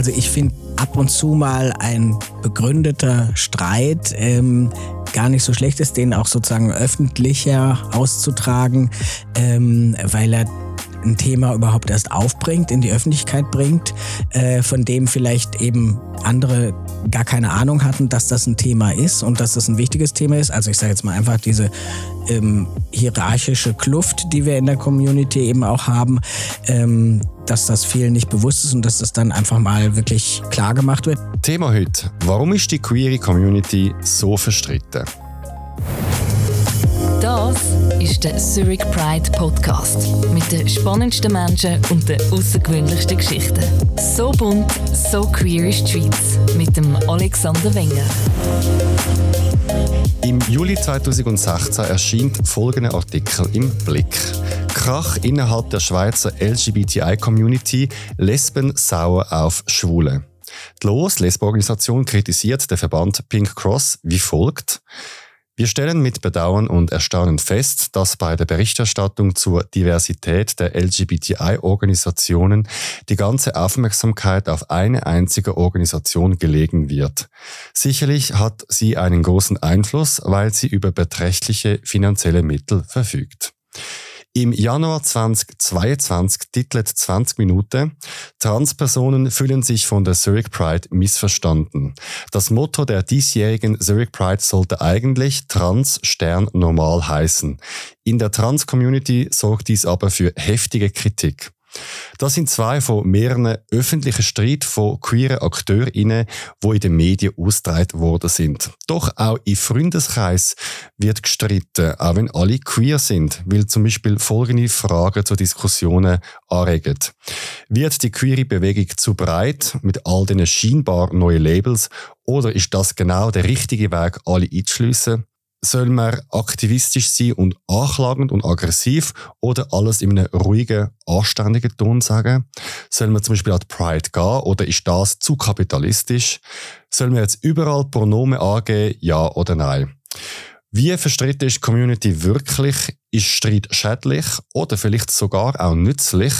Also ich finde ab und zu mal ein begründeter Streit ähm, gar nicht so schlecht ist, den auch sozusagen öffentlicher auszutragen, ähm, weil er ein Thema überhaupt erst aufbringt, in die Öffentlichkeit bringt, äh, von dem vielleicht eben andere gar keine Ahnung hatten, dass das ein Thema ist und dass das ein wichtiges Thema ist. Also ich sage jetzt mal einfach diese ähm, hierarchische Kluft, die wir in der Community eben auch haben, ähm, dass das vielen nicht bewusst ist und dass das dann einfach mal wirklich klar gemacht wird. Thema heute. Warum ist die queere Community so verstritten? Das ist der Zurich Pride Podcast mit den spannendsten Menschen und den außergewöhnlichsten Geschichten. So bunt, so queer ist die Schweiz mit dem Alexander Wenger. Im Juli 2016 erscheint folgender Artikel im Blick. Krach innerhalb der Schweizer LGBTI-Community, Lesben sauer auf Schwule. Die Los, Lesbenorganisation, kritisiert den Verband Pink Cross wie folgt. Wir stellen mit Bedauern und Erstaunen fest, dass bei der Berichterstattung zur Diversität der LGBTI-Organisationen die ganze Aufmerksamkeit auf eine einzige Organisation gelegen wird. Sicherlich hat sie einen großen Einfluss, weil sie über beträchtliche finanzielle Mittel verfügt. Im Januar 2022 titelt 20 Minuten Transpersonen fühlen sich von der Zurich Pride missverstanden. Das Motto der diesjährigen Zurich Pride sollte eigentlich Trans Stern normal heißen. In der Trans-Community sorgt dies aber für heftige Kritik. Das sind zwei von mehreren öffentlichen Streit von queeren AkteurInnen, die in den Medien ausgetragen worden sind. Doch auch im Freundeskreis wird gestritten, auch wenn alle queer sind, weil zum Beispiel folgende Fragen zu Diskussionen anregen. Wird die queere Bewegung zu breit mit all diesen scheinbar neuen Labels oder ist das genau der richtige Weg, alle einzuschliessen? Soll man aktivistisch sein und anklagend und aggressiv oder alles in einem ruhigen, anständigen Ton sagen? Soll man zum Beispiel an die Pride gehen oder ist das zu kapitalistisch? Soll man jetzt überall Pronomen angeben, ja oder nein? Wie verstritten ist die Community wirklich? Ist Streit schädlich oder vielleicht sogar auch nützlich?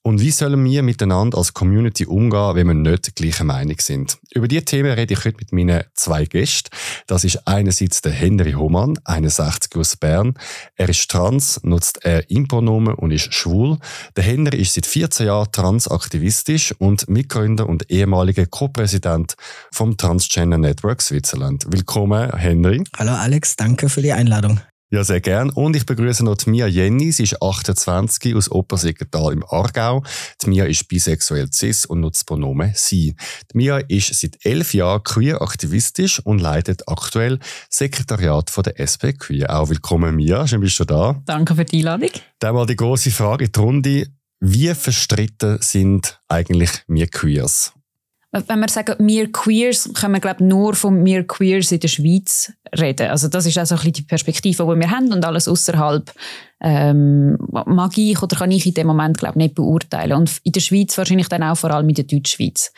Und wie sollen wir miteinander als Community umgehen, wenn wir nicht gleicher Meinung sind? Über diese Themen rede ich heute mit meinen zwei Gästen. Das ist einerseits der Henry Hohmann, 61 aus Bern. Er ist trans, nutzt er Impronomen und ist schwul. Der Henry ist seit 14 Jahren transaktivistisch und Mitgründer und ehemaliger Co-Präsident vom Transgender Network Switzerland. Willkommen, Henry. Hallo Alex, danke für die Einladung. Ja, sehr gern. Und ich begrüße noch die Mia Jenny. Sie ist 28 aus Oppersecketal im Aargau. Die Mia ist bisexuell cis und nutzt Pronomen sie. Die Mia ist seit elf Jahren queer aktivistisch und leitet aktuell Sekretariat von der SP Queer. Auch willkommen, Mia. Schön bist du da. Danke für die Einladung. Dann mal die große Frage in die Runde. Wie verstritten sind eigentlich wir Queers? Wenn wir sagen, wir Queers, können wir glaube nur von wir Queers in der Schweiz reden. Also das ist auch so die Perspektive, die wir haben und alles außerhalb ähm, mag ich oder kann ich in dem Moment glaube nicht beurteilen. Und in der Schweiz wahrscheinlich dann auch vor allem in der Deutschschweiz.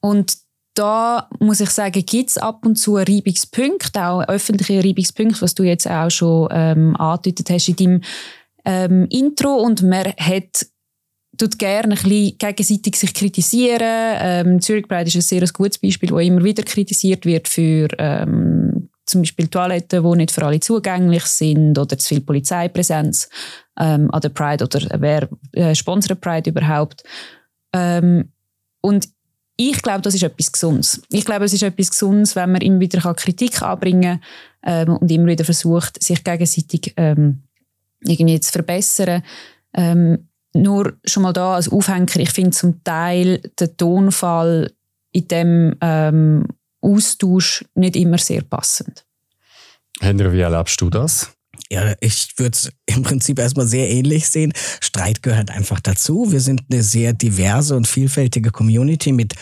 Und da muss ich sagen, gibt es ab und zu Reibungspunkte, auch öffentliche Reibungspunkte, was du jetzt auch schon ähm, angedeutet hast in deinem ähm, Intro. Und man hat tut gerne ein bisschen gegenseitig sich kritisieren. Ähm, Zurich Pride ist ein sehr gutes Beispiel, wo immer wieder kritisiert wird für ähm, zum Beispiel Toiletten, die nicht für alle zugänglich sind oder zu viel Polizeipräsenz ähm, an der Pride oder wer äh, sponsert Pride überhaupt. Ähm, und ich glaube, das ist etwas Gesundes. Ich glaube, es ist etwas Gesundes, wenn man immer wieder Kritik anbringen kann ähm, und immer wieder versucht, sich gegenseitig ähm, irgendwie zu verbessern. Ähm, nur schon mal da als Aufhänger, ich finde zum Teil den Tonfall in dem ähm, Austausch nicht immer sehr passend. Henry, wie erlebst du das? Ja, ich würde es im Prinzip erstmal sehr ähnlich sehen. Streit gehört einfach dazu. Wir sind eine sehr diverse und vielfältige Community mit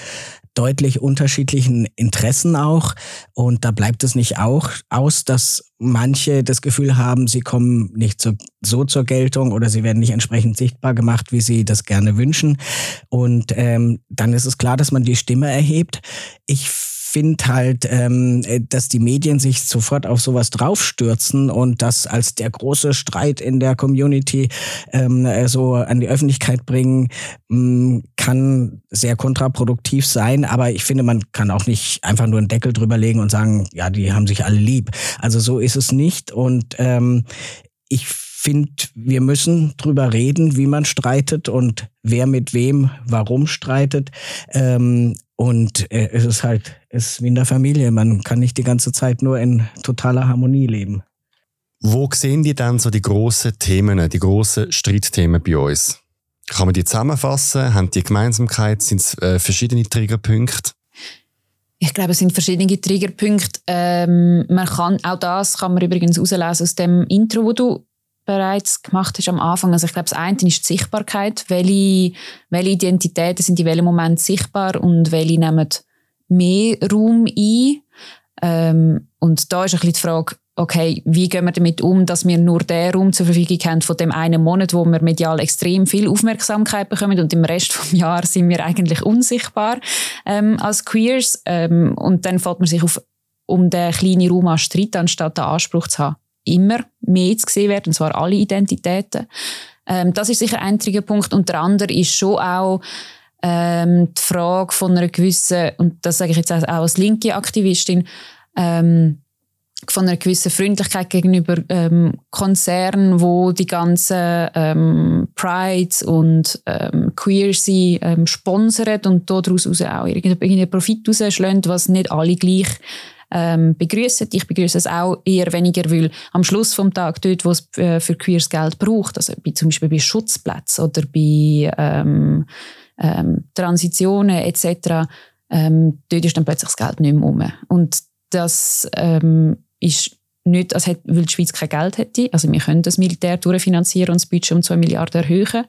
deutlich unterschiedlichen Interessen auch. Und da bleibt es nicht auch aus, dass manche das Gefühl haben, sie kommen nicht so, so zur Geltung oder sie werden nicht entsprechend sichtbar gemacht, wie sie das gerne wünschen. Und ähm, dann ist es klar, dass man die Stimme erhebt. Ich finde halt, ähm, dass die Medien sich sofort auf sowas draufstürzen und das als der große Streit in der Community ähm, so an die Öffentlichkeit bringen, mh, kann sehr kontraproduktiv sein. Aber ich finde, man kann auch nicht einfach nur einen Deckel drüber legen und sagen, ja, die haben sich alle lieb. Also so ist es nicht. Und ähm, ich finde, wir müssen drüber reden, wie man streitet und wer mit wem warum streitet. Ähm, und äh, es ist halt, es ist wie in der Familie. Man kann nicht die ganze Zeit nur in totaler Harmonie leben. Wo sehen die dann so die grossen Themen, die grossen Streitthemen bei uns? Kann man die zusammenfassen? Haben die Gemeinsamkeit? Sind es äh, verschiedene Triggerpunkte? Ich glaube, es sind verschiedene Triggerpunkte. Ähm, man kann, auch das kann man übrigens herauslesen aus dem Intro, wo du bereits gemacht hast am Anfang. Also ich glaube, das eine ist die Sichtbarkeit. Welche, welche Identitäten sind in welchem Moment sichtbar und welche nehmen mehr Raum ein? Ähm, und da ist ein bisschen die Frage, okay, wie gehen wir damit um, dass wir nur den Raum zur Verfügung haben von dem einen Monat, wo wir medial extrem viel Aufmerksamkeit bekommen und im Rest des Jahres sind wir eigentlich unsichtbar ähm, als Queers. Ähm, und dann fällt man sich auf, um den kleinen Raum an Streit, anstatt den Anspruch zu haben, immer mehr zu sehen werden, und zwar alle Identitäten. Ähm, das ist sicher ein Punkt. Und der andere ist schon auch ähm, die Frage von einer gewissen, und das sage ich jetzt auch als linke Aktivistin, ähm, von einer gewissen Freundlichkeit gegenüber ähm, Konzernen, wo die ganzen ähm, Pride und ähm, Queer sie ähm, sponsern und daraus auch irgendeinen Profit rausschlagen, was nicht alle gleich ähm, begrüßen. Ich begrüße es auch eher weniger, weil am Schluss vom Tag dort, wo es äh, für Queers Geld braucht, also bei, zum Beispiel bei Schutzplätzen oder bei ähm, ähm, Transitionen etc., ähm, dort ist dann plötzlich das Geld nicht mehr um. Und das ähm, ist nicht, als hätte, weil die Schweiz kein Geld hätte. Also wir können das Militär durchfinanzieren und das Budget um 2 Milliarden erhöhen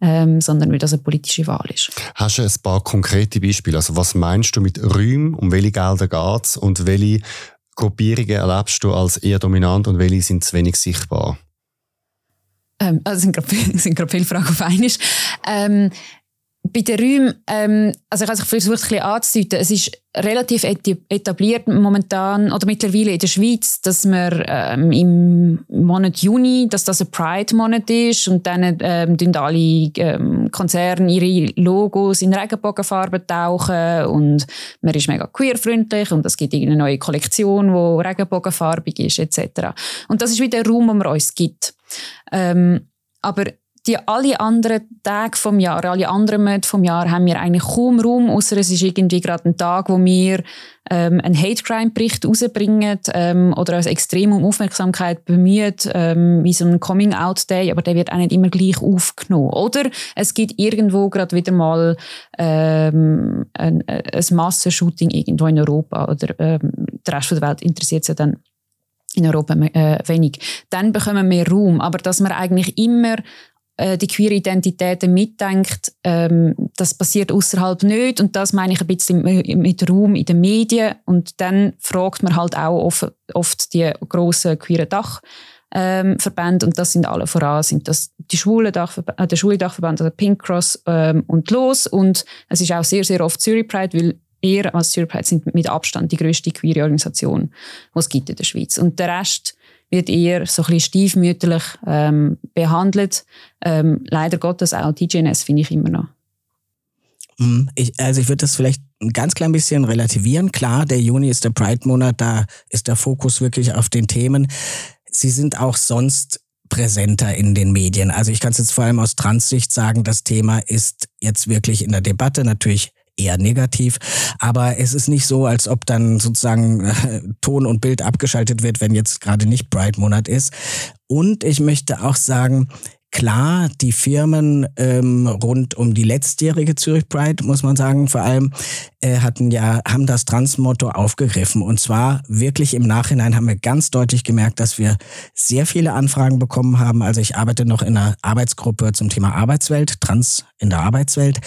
ähm, sondern weil das eine politische Wahl ist. Hast du ein paar konkrete Beispiele? Also was meinst du mit Räumen? Um welche Gelder geht es? Und welche Gruppierungen erlebst du als eher dominant und welche sind zu wenig sichtbar? Ähm, also sind gerade viele Fragen auf einmal. Ähm, bei den Räumen, ähm, also ich habe versucht, ein bisschen anzudeuten, es ist relativ etabliert momentan oder mittlerweile in der Schweiz, dass man ähm, im Monat Juni, dass das ein Pride-Monat ist und dann ähm, alle ähm, Konzerne ihre Logos in Regenbogenfarben tauchen und man ist mega queerfreundlich und es gibt eine neue Kollektion, die regenbogenfarbig ist etc. Und das ist wieder der Raum, den man uns gibt. Ähm, aber die alle anderen Tage vom Jahr, alle anderen Monate vom Jahr haben wir eigentlich kaum Raum, außer es ist irgendwie gerade ein Tag, wo wir ähm, einen Hate Crime Bericht rausbringen ähm, oder uns extrem um Aufmerksamkeit bemühen, ähm, wie so ein Coming Out Day, aber der wird auch nicht immer gleich aufgenommen. Oder es gibt irgendwo gerade wieder mal ähm, ein, ein Massenshooting irgendwo in Europa oder ähm, der Rest der Welt interessiert sich dann in Europa äh, wenig. Dann bekommen wir Raum. Aber dass man eigentlich immer äh, die queere Identitäten mitdenkt, ähm, das passiert außerhalb nicht. Und das meine ich ein bisschen mit Raum in den Medien. Und dann fragt man halt auch oft, oft die grossen queeren Dach ähm, Verbände. Und das sind alle voran sind das die schwule Dachverb äh, der schwule Dachverband, also Pink Cross ähm, und Los. Und es ist auch sehr sehr oft Zürich Pride, weil er als Zürich Pride sind mit Abstand die größte queere Organisation, die es gibt in der Schweiz. Und der Rest wird eher so ein bisschen stiefmütterlich ähm, behandelt. Ähm, leider Gottes auch TGNS finde ich immer noch. Mhm. Ich, also ich würde das vielleicht ein ganz klein bisschen relativieren. Klar, der Juni ist der Pride-Monat, da ist der Fokus wirklich auf den Themen. Sie sind auch sonst präsenter in den Medien. Also ich kann es jetzt vor allem aus Transsicht sagen, das Thema ist jetzt wirklich in der Debatte natürlich eher negativ. Aber es ist nicht so, als ob dann sozusagen äh, Ton und Bild abgeschaltet wird, wenn jetzt gerade nicht Bright-Monat ist. Und ich möchte auch sagen, Klar, die Firmen ähm, rund um die letztjährige Zürich Pride, muss man sagen, vor allem äh, hatten ja, haben das Trans-Motto aufgegriffen. Und zwar wirklich im Nachhinein haben wir ganz deutlich gemerkt, dass wir sehr viele Anfragen bekommen haben. Also ich arbeite noch in einer Arbeitsgruppe zum Thema Arbeitswelt, Trans in der Arbeitswelt.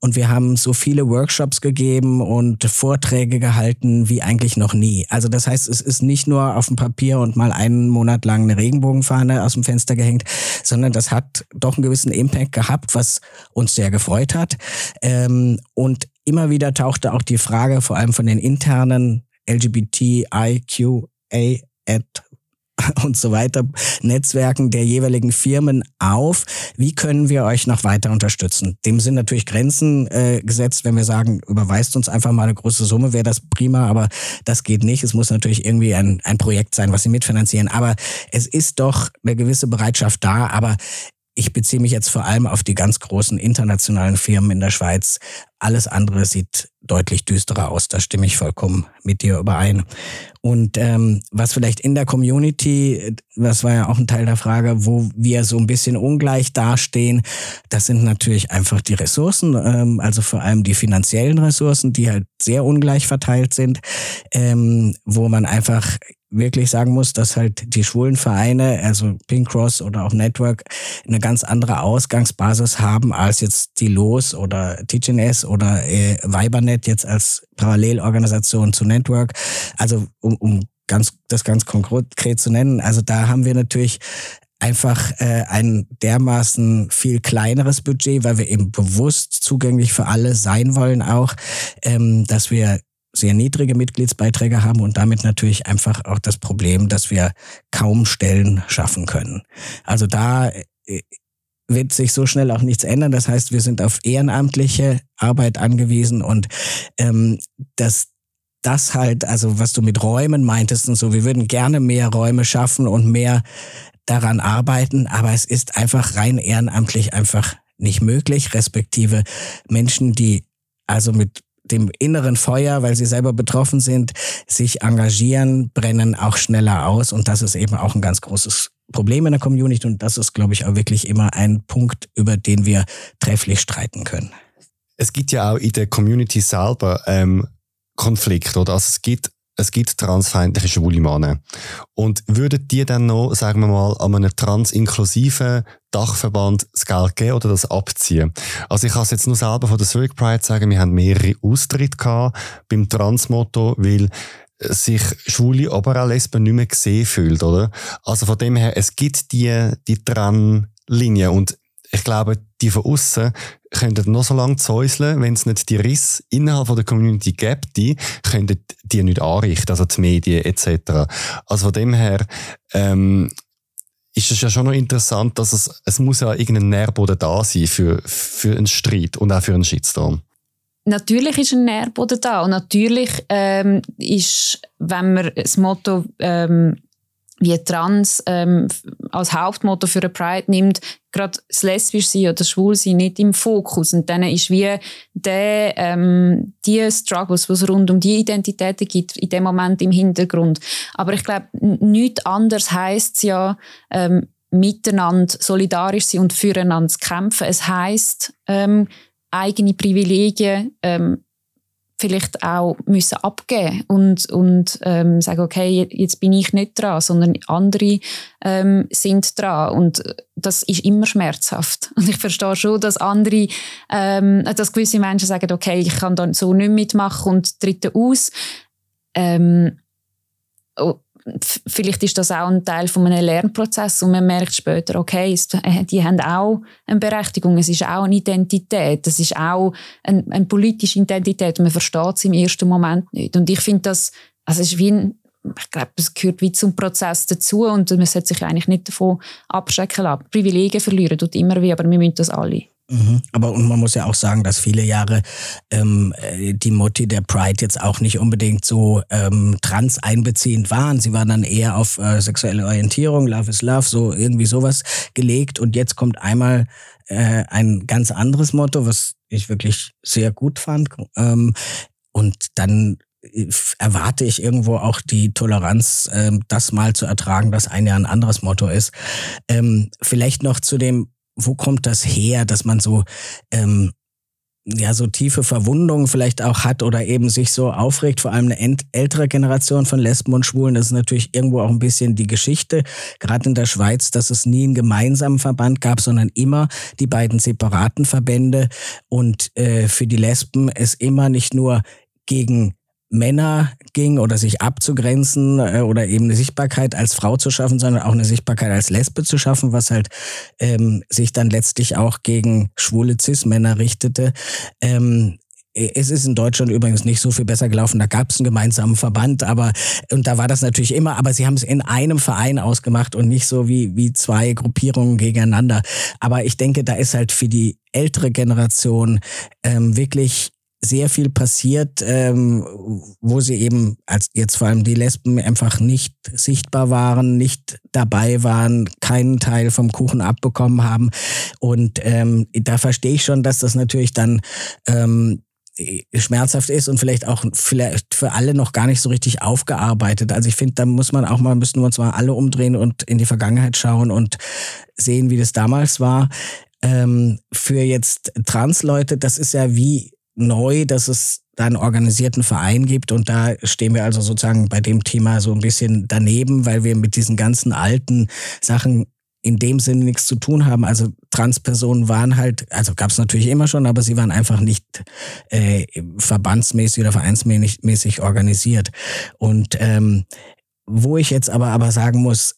Und wir haben so viele Workshops gegeben und Vorträge gehalten wie eigentlich noch nie. Also das heißt, es ist nicht nur auf dem Papier und mal einen Monat lang eine Regenbogenfahne aus dem Fenster gehängt, sondern das hat doch einen gewissen Impact gehabt, was uns sehr gefreut hat. Ähm, und immer wieder tauchte auch die Frage, vor allem von den internen LGBTIQA und so weiter Netzwerken der jeweiligen Firmen auf. Wie können wir euch noch weiter unterstützen? Dem sind natürlich Grenzen äh, gesetzt, wenn wir sagen, überweist uns einfach mal eine große Summe, wäre das prima, aber das geht nicht. Es muss natürlich irgendwie ein, ein Projekt sein, was sie mitfinanzieren. Aber es ist doch eine gewisse Bereitschaft da, aber ich beziehe mich jetzt vor allem auf die ganz großen internationalen Firmen in der Schweiz. Alles andere sieht deutlich düsterer aus. Da stimme ich vollkommen mit dir überein. Und ähm, was vielleicht in der Community, das war ja auch ein Teil der Frage, wo wir so ein bisschen ungleich dastehen, das sind natürlich einfach die Ressourcen, ähm, also vor allem die finanziellen Ressourcen, die halt sehr ungleich verteilt sind, ähm, wo man einfach wirklich sagen muss, dass halt die schwulen Vereine, also Pink Cross oder auch Network, eine ganz andere Ausgangsbasis haben als jetzt die LOS oder TGNS oder äh, Vibernet jetzt als Parallelorganisation zu Network. Also um, um ganz das ganz konkret zu nennen, also da haben wir natürlich einfach äh, ein dermaßen viel kleineres Budget, weil wir eben bewusst zugänglich für alle sein wollen auch, ähm, dass wir sehr niedrige Mitgliedsbeiträge haben und damit natürlich einfach auch das Problem, dass wir kaum Stellen schaffen können. Also da äh, wird sich so schnell auch nichts ändern. Das heißt, wir sind auf ehrenamtliche Arbeit angewiesen und ähm, dass das halt, also was du mit Räumen meintest und so, wir würden gerne mehr Räume schaffen und mehr daran arbeiten, aber es ist einfach rein ehrenamtlich einfach nicht möglich, respektive Menschen, die also mit dem inneren Feuer, weil sie selber betroffen sind, sich engagieren, brennen auch schneller aus. Und das ist eben auch ein ganz großes Problem in der Community. Und das ist, glaube ich, auch wirklich immer ein Punkt, über den wir trefflich streiten können. Es gibt ja auch in der Community selber ähm, Konflikte, oder? Also es gibt es gibt transfeindliche schwule Männer. Und würden die dann noch, sagen wir mal, an einem transinklusiven Dachverband das Geld geben oder das abziehen? Also ich kann es jetzt nur selber von der Zurich Pride sagen, wir haben mehrere Austritte gehabt beim Transmotto, weil sich Schwule, aber auch Lesben nicht mehr gesehen fühlt, oder? Also von dem her, es gibt die, die Trennlinie und ich glaube, die von außen könnten noch so lange zäuseln, wenn es nicht die Riss innerhalb der Community gibt, die könnten die nicht anrichten, also die Medien etc. Also von dem her ähm, ist es ja schon noch interessant, dass es, es muss ja irgendein Nährboden da sein für, für einen Streit und auch für einen Shitstorm. Natürlich ist ein Nährboden da und natürlich ähm, ist, wenn man das Motto ähm, wie Trans ähm, als Hauptmotto für eine Pride nimmt, gerade das lesbisch sein oder schwul sein nicht im Fokus. Und dann ist wie der, ähm, die Struggles, was rund um die Identitäten gibt, in dem Moment im Hintergrund. Aber ich glaube, nichts anderes heisst ja, ähm, miteinander solidarisch sein und füreinander zu kämpfen. Es heisst, ähm, eigene Privilegien ähm, vielleicht auch müssen abgeben und und ähm, sagen okay jetzt bin ich nicht dran sondern andere ähm, sind dran. Und das ist immer schmerzhaft. Und ich verstehe schon dass andere ähm, dass gewisse Menschen sagen okay ich kann dann so nicht mitmachen und treten aus. Ähm, vielleicht ist das auch ein Teil von einem Lernprozess und man merkt später, okay, äh, die haben auch eine Berechtigung, es ist auch eine Identität, es ist auch eine, eine politische Identität man versteht es im ersten Moment nicht. Und ich finde das, also es ist wie ein, ich glaube, es gehört wie zum Prozess dazu und man sollte sich eigentlich nicht davon abschrecken lassen. Privilegien verlieren tut immer wie, aber wir müssen das alle. Mhm. Aber und man muss ja auch sagen, dass viele Jahre ähm, äh, die Motti der Pride jetzt auch nicht unbedingt so ähm, trans einbeziehend waren. Sie waren dann eher auf äh, sexuelle Orientierung, Love is Love, so irgendwie sowas gelegt. Und jetzt kommt einmal äh, ein ganz anderes Motto, was ich wirklich sehr gut fand. Ähm, und dann äh, erwarte ich irgendwo auch die Toleranz, ähm, das mal zu ertragen, dass ein Jahr ein anderes Motto ist. Ähm, vielleicht noch zu dem wo kommt das her, dass man so ähm, ja so tiefe Verwundungen vielleicht auch hat oder eben sich so aufregt, vor allem eine ältere Generation von Lesben und Schwulen. Das ist natürlich irgendwo auch ein bisschen die Geschichte, gerade in der Schweiz, dass es nie einen gemeinsamen Verband gab, sondern immer die beiden separaten Verbände und äh, für die Lesben es immer nicht nur gegen Männer ging oder sich abzugrenzen äh, oder eben eine Sichtbarkeit als Frau zu schaffen, sondern auch eine Sichtbarkeit als Lesbe zu schaffen, was halt ähm, sich dann letztlich auch gegen schwule Cis-Männer richtete. Ähm, es ist in Deutschland übrigens nicht so viel besser gelaufen. Da gab es einen gemeinsamen Verband, aber und da war das natürlich immer, aber sie haben es in einem Verein ausgemacht und nicht so wie, wie zwei Gruppierungen gegeneinander. Aber ich denke, da ist halt für die ältere Generation ähm, wirklich sehr viel passiert, ähm, wo sie eben, als jetzt vor allem die Lesben, einfach nicht sichtbar waren, nicht dabei waren, keinen Teil vom Kuchen abbekommen haben. Und ähm, da verstehe ich schon, dass das natürlich dann ähm, schmerzhaft ist und vielleicht auch vielleicht für alle noch gar nicht so richtig aufgearbeitet. Also ich finde, da muss man auch mal, müssen wir uns mal alle umdrehen und in die Vergangenheit schauen und sehen, wie das damals war. Ähm, für jetzt Transleute, das ist ja wie neu, dass es da einen organisierten Verein gibt und da stehen wir also sozusagen bei dem Thema so ein bisschen daneben, weil wir mit diesen ganzen alten Sachen in dem Sinne nichts zu tun haben. Also Transpersonen waren halt, also gab es natürlich immer schon, aber sie waren einfach nicht äh, verbandsmäßig oder vereinsmäßig organisiert. Und ähm, wo ich jetzt aber aber sagen muss,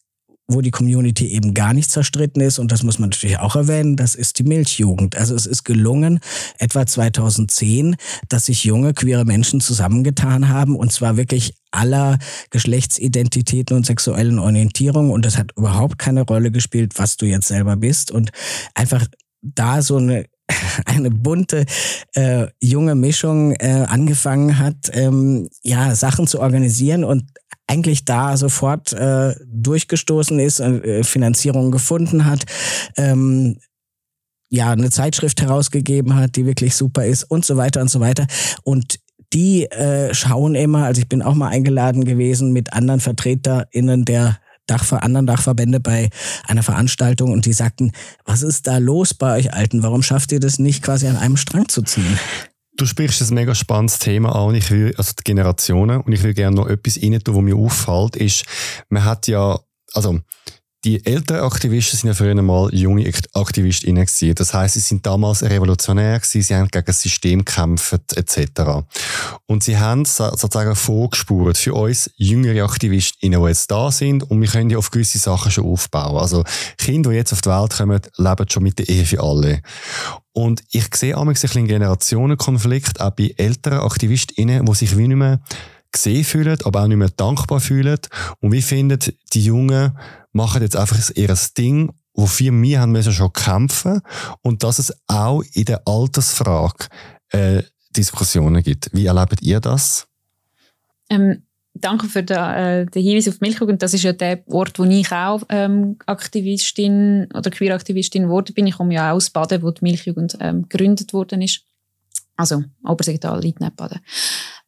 wo die Community eben gar nicht zerstritten ist, und das muss man natürlich auch erwähnen, das ist die Milchjugend. Also es ist gelungen, etwa 2010, dass sich junge queere Menschen zusammengetan haben, und zwar wirklich aller Geschlechtsidentitäten und sexuellen Orientierungen. Und das hat überhaupt keine Rolle gespielt, was du jetzt selber bist. Und einfach da so eine eine bunte äh, junge Mischung äh, angefangen hat, ähm, ja Sachen zu organisieren und eigentlich da sofort äh, durchgestoßen ist, äh, Finanzierung gefunden hat, ähm, ja, eine Zeitschrift herausgegeben hat, die wirklich super ist und so weiter und so weiter. Und die äh, schauen immer, also ich bin auch mal eingeladen gewesen mit anderen VertreterInnen der Dachver anderen Dachverbände bei einer Veranstaltung und die sagten, was ist da los bei euch Alten? Warum schafft ihr das nicht quasi an einem Strang zu ziehen? Du sprichst ein mega spannendes Thema an, ich will, also die Generationen, und ich will gerne noch etwas rein tun, was mir auffällt, ist, man hat ja, also, die älteren Aktivisten sind ja früher mal junge AktivistInnen gewesen. Das heißt, sie sind damals revolutionär gewesen, sie haben gegen das System gekämpft, etc. Und sie haben sozusagen vorgespurt für uns jüngere AktivistInnen, die jetzt da sind und wir können ja auf gewisse Sachen schon aufbauen. Also Kinder, die jetzt auf die Welt kommen, leben schon mit der Ehe für alle. Und ich sehe auch ein bisschen Generationenkonflikt auch bei älteren AktivistInnen, die sich wie nicht mehr gesehen fühlen, aber auch nicht mehr dankbar fühlen. Und wie finden die Jungen, machen jetzt einfach ihr Ding, wofür wir haben müssen schon kämpfen und dass es auch in der Altersfrage äh, Diskussionen gibt. Wie erlebt ihr das? Ähm, danke für den, äh, den Hinweis auf die Milchjugend. Das ist ja der Ort, wo ich auch ähm, Aktivistin oder Queer-Aktivistin wurde. Bin ich komme ja auch aus Baden, wo die Milchjugend ähm, gegründet worden ist. Also Obersigtal, Leitneb, Baden.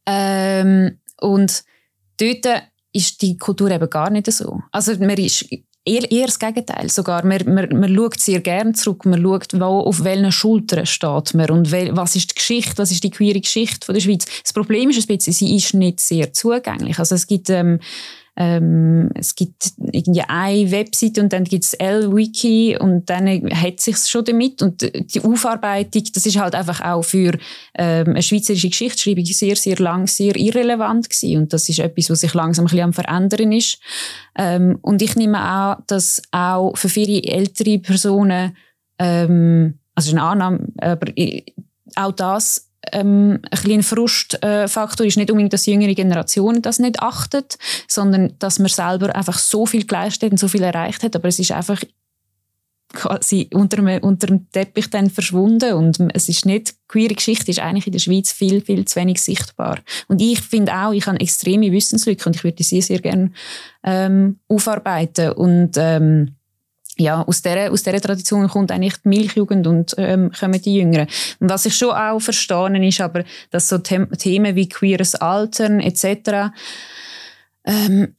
Ähm, und dort ist die Kultur eben gar nicht so. Also man ist eher, eher das Gegenteil sogar. Man, man, man schaut sehr gerne zurück, man schaut, wo, auf welchen Schultern steht man und wel, was ist die Geschichte, was ist die queere Geschichte von der Schweiz. Das Problem ist ein bisschen, sie ist nicht sehr zugänglich. Also es gibt... Ähm, ähm, es gibt irgendwie eine Webseite und dann gibt es L-Wiki und dann hat sich schon damit und die Aufarbeitung, das ist halt einfach auch für ähm, eine schweizerische Geschichtsschreibung sehr, sehr lang sehr irrelevant gewesen und das ist etwas, was sich langsam ein bisschen am verändern ist. Ähm, und ich nehme an, dass auch für viele ältere Personen, ähm, also eine Annahme, aber auch das ähm, ein kleiner Frustfaktor ist nicht unbedingt, dass jüngere Generationen das nicht achtet, sondern dass man selber einfach so viel geleistet hat und so viel erreicht hat, aber es ist einfach quasi unter dem, unter dem Teppich dann verschwunden und es ist nicht, queere Geschichte ist eigentlich in der Schweiz viel, viel zu wenig sichtbar. Und ich finde auch, ich habe extreme Wissenslücke und ich würde sie sehr gerne ähm, aufarbeiten und ähm, ja, aus dieser, aus dieser Tradition kommt eigentlich die Milchjugend und ähm, kommen die Jüngeren. Und was ich schon auch verstehe, ist aber, dass so The Themen wie queeres Altern etc. Ähm,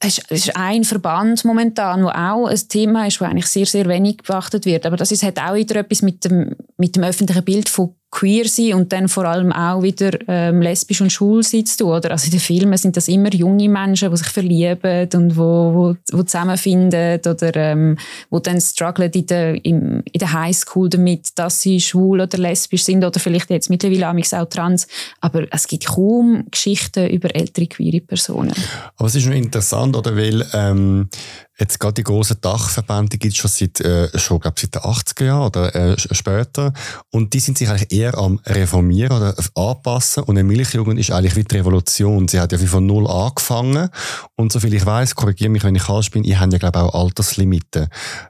es ist ein Verband momentan, wo auch ein Thema ist, wo eigentlich sehr, sehr wenig beachtet wird. Aber das ist, hat auch wieder etwas mit dem, mit dem öffentlichen Bild von queer sein und dann vor allem auch wieder ähm, lesbisch und schwul sein zu tun. Oder? Also in den Filmen sind das immer junge Menschen, die sich verlieben und wo, wo, wo zusammenfinden oder ähm, wo dann strugglen in der, in, in der Highschool damit, dass sie schwul oder lesbisch sind oder vielleicht jetzt mittlerweile auch trans. Aber es gibt kaum Geschichten über ältere queere Personen. Aber es ist noch interessant, oder? Weil ähm, Jetzt gerade die grossen Dachverbände gibt es schon seit, äh, schon, glaub, seit den 80er Jahren oder äh, später. Und die sind sich eigentlich eher am Reformieren oder anpassen. Und eine Milchjugend ist eigentlich wie die Revolution. Sie hat ja wie von Null angefangen. Und soviel ich weiß, korrigiere mich, wenn ich falsch bin, ihr habt ja, glaube ich, auch Alterslimiten.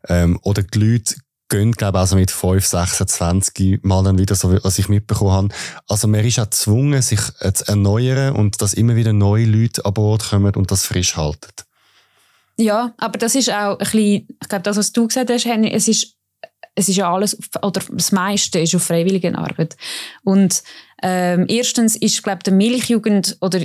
Ähm, oder die Leute gehen, glaube ich, also mit 5, 26 Mal dann wieder, so was ich mitbekommen habe. Also man ist auch gezwungen, sich äh, zu erneuern und dass immer wieder neue Leute an Bord kommen und das frisch halten. Ja, aber das ist auch ein bisschen, ich glaube, das, was du gesagt hast, Henry, es ist, es ist ja alles, oder das meiste ist auf freiwilliger Arbeit. Und ähm, erstens ist, glaube der Milchjugend oder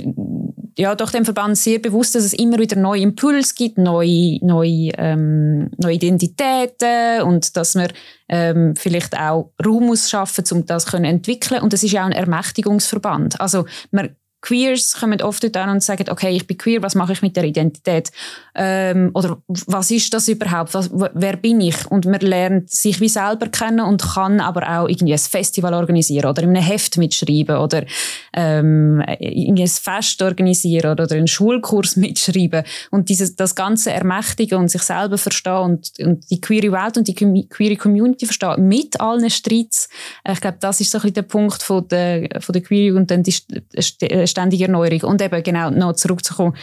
ja, doch dem Verband sehr bewusst, dass es immer wieder neue Impulse gibt, neue, neue, ähm, neue Identitäten und dass man ähm, vielleicht auch Raum muss schaffen, um das zu entwickeln. Und das ist ja auch ein Ermächtigungsverband. Also man Queers kommen oft dort an und sagen, okay, ich bin queer, was mache ich mit der Identität? Ähm, oder was ist das überhaupt? Was, wer bin ich? Und man lernt sich wie selber kennen und kann aber auch irgendwie ein Festival organisieren oder in einem Heft mitschreiben oder ähm, ein Fest organisieren oder, oder einen Schulkurs mitschreiben. Und dieses, das ganze Ermächtigen und sich selber verstehen und, und die queere Welt und die queere Community verstehen mit allen Streits. Ich glaube, das ist so ein bisschen der Punkt von der, von der Queer und dann die ständige Erneuerung. Und eben genau noch zurückzukommen,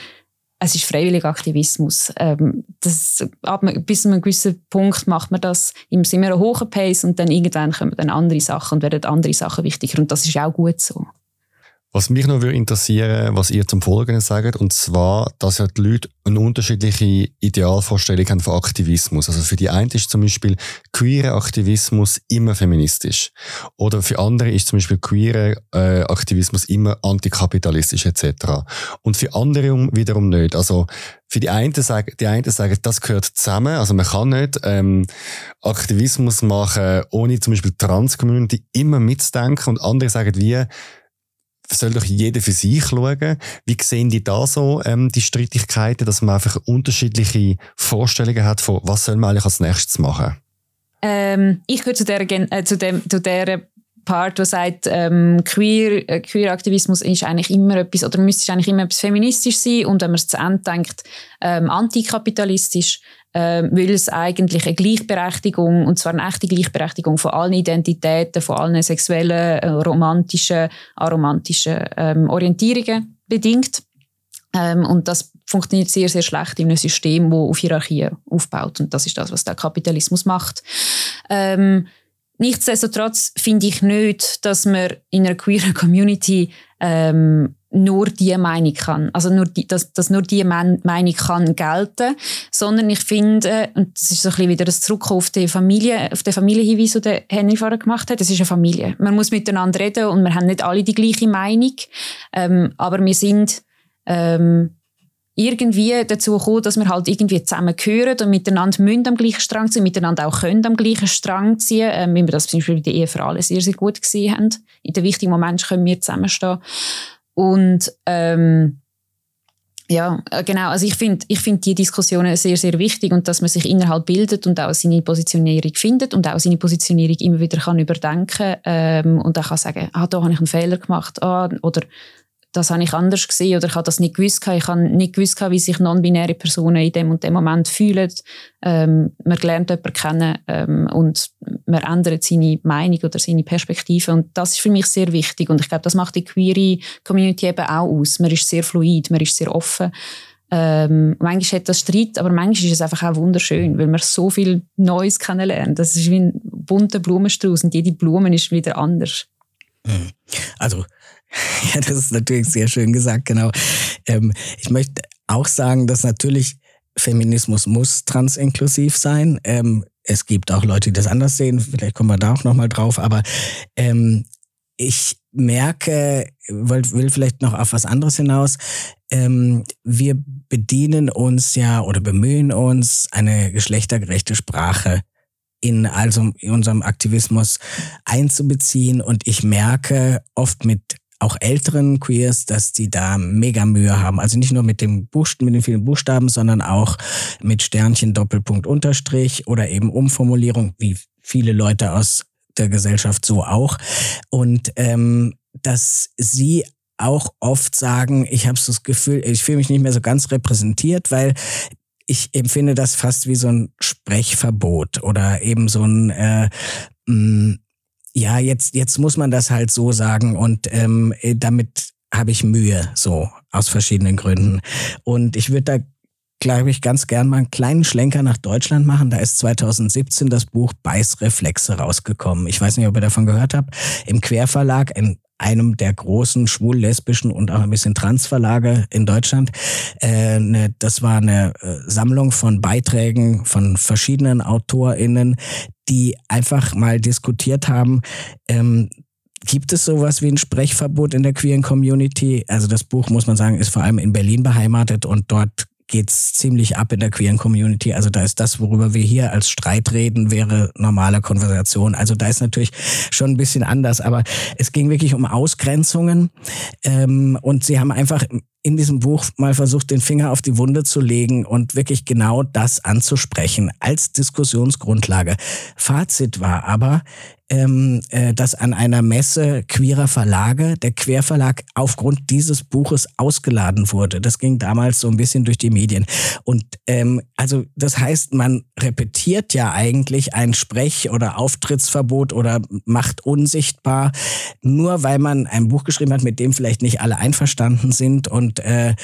es ist freiwilliger Aktivismus. Ähm, das, ab, bis zu einem gewissen Punkt macht man das im immer hohen Pace und dann irgendwann kommen dann andere Sachen und werden andere Sachen wichtiger. Und das ist auch gut so. Was mich noch interessieren was ihr zum Folgenden sagt, und zwar, dass ja die Leute eine unterschiedliche Idealvorstellung haben von Aktivismus. Also für die einen ist zum Beispiel queere Aktivismus immer feministisch. Oder für andere ist zum Beispiel queere äh, Aktivismus immer antikapitalistisch etc. Und für andere wiederum nicht. Also für die einen sagen, die einen sagen, das gehört zusammen. Also man kann nicht ähm, Aktivismus machen, ohne zum Beispiel Trans-Community immer mitzudenken. Und andere sagen, wie soll doch jeder für sich schauen. Wie sehen die da so, ähm, die Streitigkeiten, dass man einfach unterschiedliche Vorstellungen hat von, was soll man eigentlich als nächstes machen? Ähm, ich gehöre zu der, äh, zu dem, zu der Part, der sagt, ähm, Queer, äh, Queer-Aktivismus ist eigentlich immer etwas, oder müsste eigentlich immer etwas feministisch sein und wenn man es zu Ende denkt, ähm, antikapitalistisch äh, weil es eigentlich eine Gleichberechtigung, und zwar eine echte Gleichberechtigung von allen Identitäten, von allen sexuellen, äh, romantischen, aromantischen ähm, Orientierungen bedingt. Ähm, und das funktioniert sehr, sehr schlecht in einem System, das auf Hierarchie aufbaut. Und das ist das, was der Kapitalismus macht. Ähm, nichtsdestotrotz finde ich nicht, dass man in einer queeren Community ähm, nur die Meinung kann, also nur die, dass, dass nur die Meinung kann gelten, sondern ich finde, und das ist so ein bisschen wieder das Zurückkommen auf die Familie, auf den Familienhinweis, den Henry vorher gemacht hat, das ist eine Familie. Man muss miteinander reden und wir haben nicht alle die gleiche Meinung, ähm, aber wir sind ähm, irgendwie dazu gekommen, dass wir halt irgendwie zusammengehören und miteinander müssen am gleichen Strang ziehen, miteinander auch können am gleichen Strang ziehen, ähm, wie wir das zum Beispiel bei der Ehe für alle sehr, sehr gut gesehen haben. In den wichtigen Momenten können wir zusammenstehen. Und ähm, ja, äh, genau. Also ich finde ich find die Diskussionen sehr, sehr wichtig und dass man sich innerhalb bildet und auch seine Positionierung findet und auch seine Positionierung immer wieder kann überdenken ähm, und auch kann sagen, ah, da habe ich einen Fehler gemacht ah, oder das habe ich anders gesehen oder ich habe das nicht gewusst. Ich habe nicht gewusst, wie sich non-binäre Personen in dem und dem Moment fühlen. Ähm, man lernt jemanden kennen ähm, und man ändert seine Meinung oder seine Perspektive und das ist für mich sehr wichtig und ich glaube, das macht die queere Community eben auch aus. Man ist sehr fluid, man ist sehr offen. Ähm, manchmal hat das Streit, aber manchmal ist es einfach auch wunderschön, weil man so viel Neues kennenlernt. Das ist wie ein bunter Blumenstrauß und jede Blume ist wieder anders. Hm. Also Ja, das ist natürlich sehr schön gesagt, genau. Ähm, ich möchte auch sagen, dass natürlich Feminismus muss transinklusiv sein. Ähm, es gibt auch Leute, die das anders sehen. Vielleicht kommen wir da auch nochmal drauf. Aber ähm, ich merke, will, vielleicht noch auf was anderes hinaus. Ähm, wir bedienen uns ja oder bemühen uns, eine geschlechtergerechte Sprache in also in unserem Aktivismus einzubeziehen. Und ich merke oft mit auch älteren Queers, dass die da mega Mühe haben. Also nicht nur mit dem Buchst mit den vielen Buchstaben, sondern auch mit Sternchen, Doppelpunkt, Unterstrich oder eben Umformulierung, wie viele Leute aus der Gesellschaft so auch. Und ähm, dass sie auch oft sagen, ich habe so das Gefühl, ich fühle mich nicht mehr so ganz repräsentiert, weil ich empfinde das fast wie so ein Sprechverbot oder eben so ein äh, mh, ja, jetzt, jetzt muss man das halt so sagen und ähm, damit habe ich Mühe, so aus verschiedenen Gründen. Und ich würde da glaube ich, ganz gern mal einen kleinen Schlenker nach Deutschland machen. Da ist 2017 das Buch Beißreflexe rausgekommen. Ich weiß nicht, ob ihr davon gehört habt. Im Querverlag, in einem der großen schwul-lesbischen und auch ein bisschen Transverlage in Deutschland. Äh, ne, das war eine äh, Sammlung von Beiträgen von verschiedenen AutorInnen, die einfach mal diskutiert haben, ähm, Gibt es sowas wie ein Sprechverbot in der queeren Community? Also das Buch, muss man sagen, ist vor allem in Berlin beheimatet und dort geht's ziemlich ab in der queeren Community. Also da ist das, worüber wir hier als Streit reden, wäre normale Konversation. Also da ist natürlich schon ein bisschen anders, aber es ging wirklich um Ausgrenzungen ähm, und sie haben einfach in diesem Buch mal versucht, den Finger auf die Wunde zu legen und wirklich genau das anzusprechen als Diskussionsgrundlage. Fazit war aber, ähm, äh, dass an einer Messe queerer Verlage der Querverlag aufgrund dieses Buches ausgeladen wurde. Das ging damals so ein bisschen durch die Medien. Und ähm, also das heißt, man repetiert ja eigentlich ein Sprech- oder Auftrittsverbot oder macht unsichtbar, nur weil man ein Buch geschrieben hat, mit dem vielleicht nicht alle einverstanden sind und äh,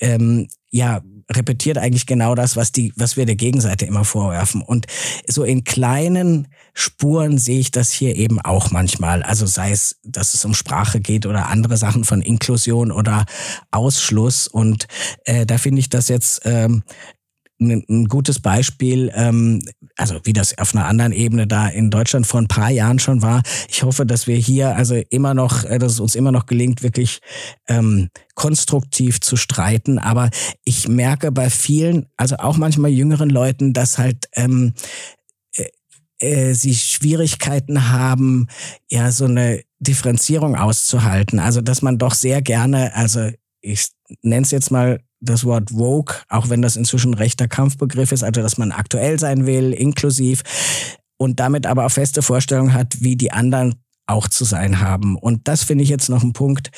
ähm, ja repetiert eigentlich genau das, was die, was wir der Gegenseite immer vorwerfen. Und so in kleinen Spuren sehe ich das hier eben auch manchmal. Also sei es, dass es um Sprache geht oder andere Sachen von Inklusion oder Ausschluss. Und äh, da finde ich das jetzt ähm, ein gutes Beispiel, ähm, also wie das auf einer anderen Ebene da in Deutschland vor ein paar Jahren schon war. Ich hoffe, dass wir hier also immer noch, äh, dass es uns immer noch gelingt, wirklich ähm, konstruktiv zu streiten. Aber ich merke bei vielen, also auch manchmal jüngeren Leuten, dass halt ähm, äh, äh, sie Schwierigkeiten haben, ja so eine Differenzierung auszuhalten. Also dass man doch sehr gerne, also ich nenne es jetzt mal das Wort Vogue, auch wenn das inzwischen rechter Kampfbegriff ist, also dass man aktuell sein will, inklusiv und damit aber auch feste Vorstellungen hat, wie die anderen auch zu sein haben. Und das finde ich jetzt noch ein Punkt,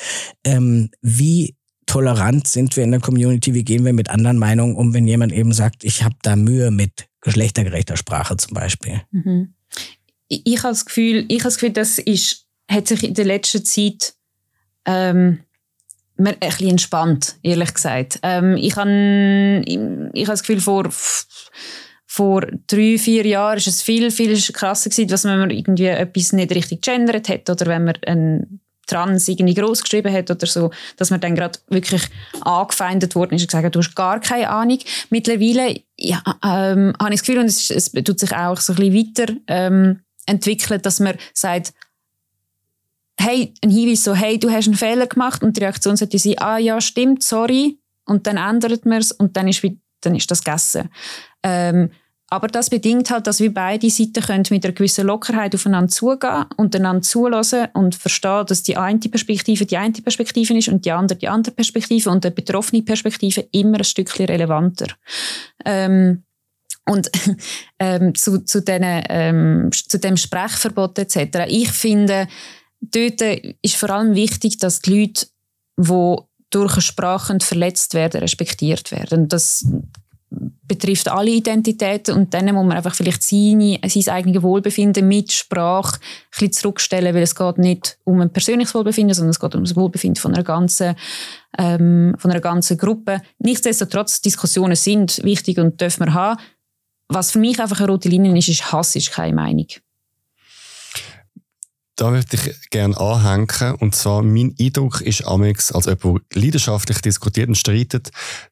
ähm, wie tolerant sind wir in der Community, wie gehen wir mit anderen Meinungen um, wenn jemand eben sagt, ich habe da Mühe mit geschlechtergerechter Sprache zum Beispiel. Mhm. Ich, habe das Gefühl, ich habe das Gefühl, das ist, hat sich in der letzten Zeit ähm, mir ein bisschen entspannt, ehrlich gesagt. Ähm, ich habe ich, hab das Gefühl, vor, vor drei, vier Jahren ist es viel, viel krasser gewesen, wenn man irgendwie etwas nicht richtig gendert hat oder wenn man ein Trans irgendwie groß geschrieben hat oder so, dass man dann gerade wirklich angefeindet worden ist und gesagt hat, du hast gar keine Ahnung. Mittlerweile ja, ähm, habe ich das Gefühl, und es, es tut sich auch so ein bisschen weiter ähm, entwickeln, dass man sagt, hey, ein Hinweis so, hey, du hast einen Fehler gemacht und die Reaktion sollte sein, ah ja, stimmt, sorry, und dann ändert man es und dann ist, dann ist das gegessen. Ähm, aber das bedingt halt, dass wir beide Seiten können mit einer gewissen Lockerheit aufeinander zugehen und einander zulassen und verstehen, dass die eine Perspektive die eine Perspektive ist und die andere die andere Perspektive und die betroffene Perspektive immer ein Stückchen relevanter. Ähm, und ähm, zu, zu, den, ähm, zu dem Sprechverbot etc. Ich finde, dort ist vor allem wichtig, dass die Leute, die durch eine Sprache verletzt werden, respektiert werden. Das betrifft alle Identitäten und dann muss man einfach vielleicht seine, sein eigenes Wohlbefinden mit Sprache ein bisschen zurückstellen, weil es geht nicht um ein persönliches Wohlbefinden, sondern es geht um das Wohlbefinden von einer ganzen, ähm, von einer ganzen Gruppe. Nichtsdestotrotz, Diskussionen sind wichtig und dürfen wir haben. Was für mich einfach eine rote Linie ist, ist Hass ist keine Meinung. Da würde ich gerne anhängen. Und zwar, mein Eindruck ist Amex, als jemand, der leidenschaftlich diskutiert und streitet,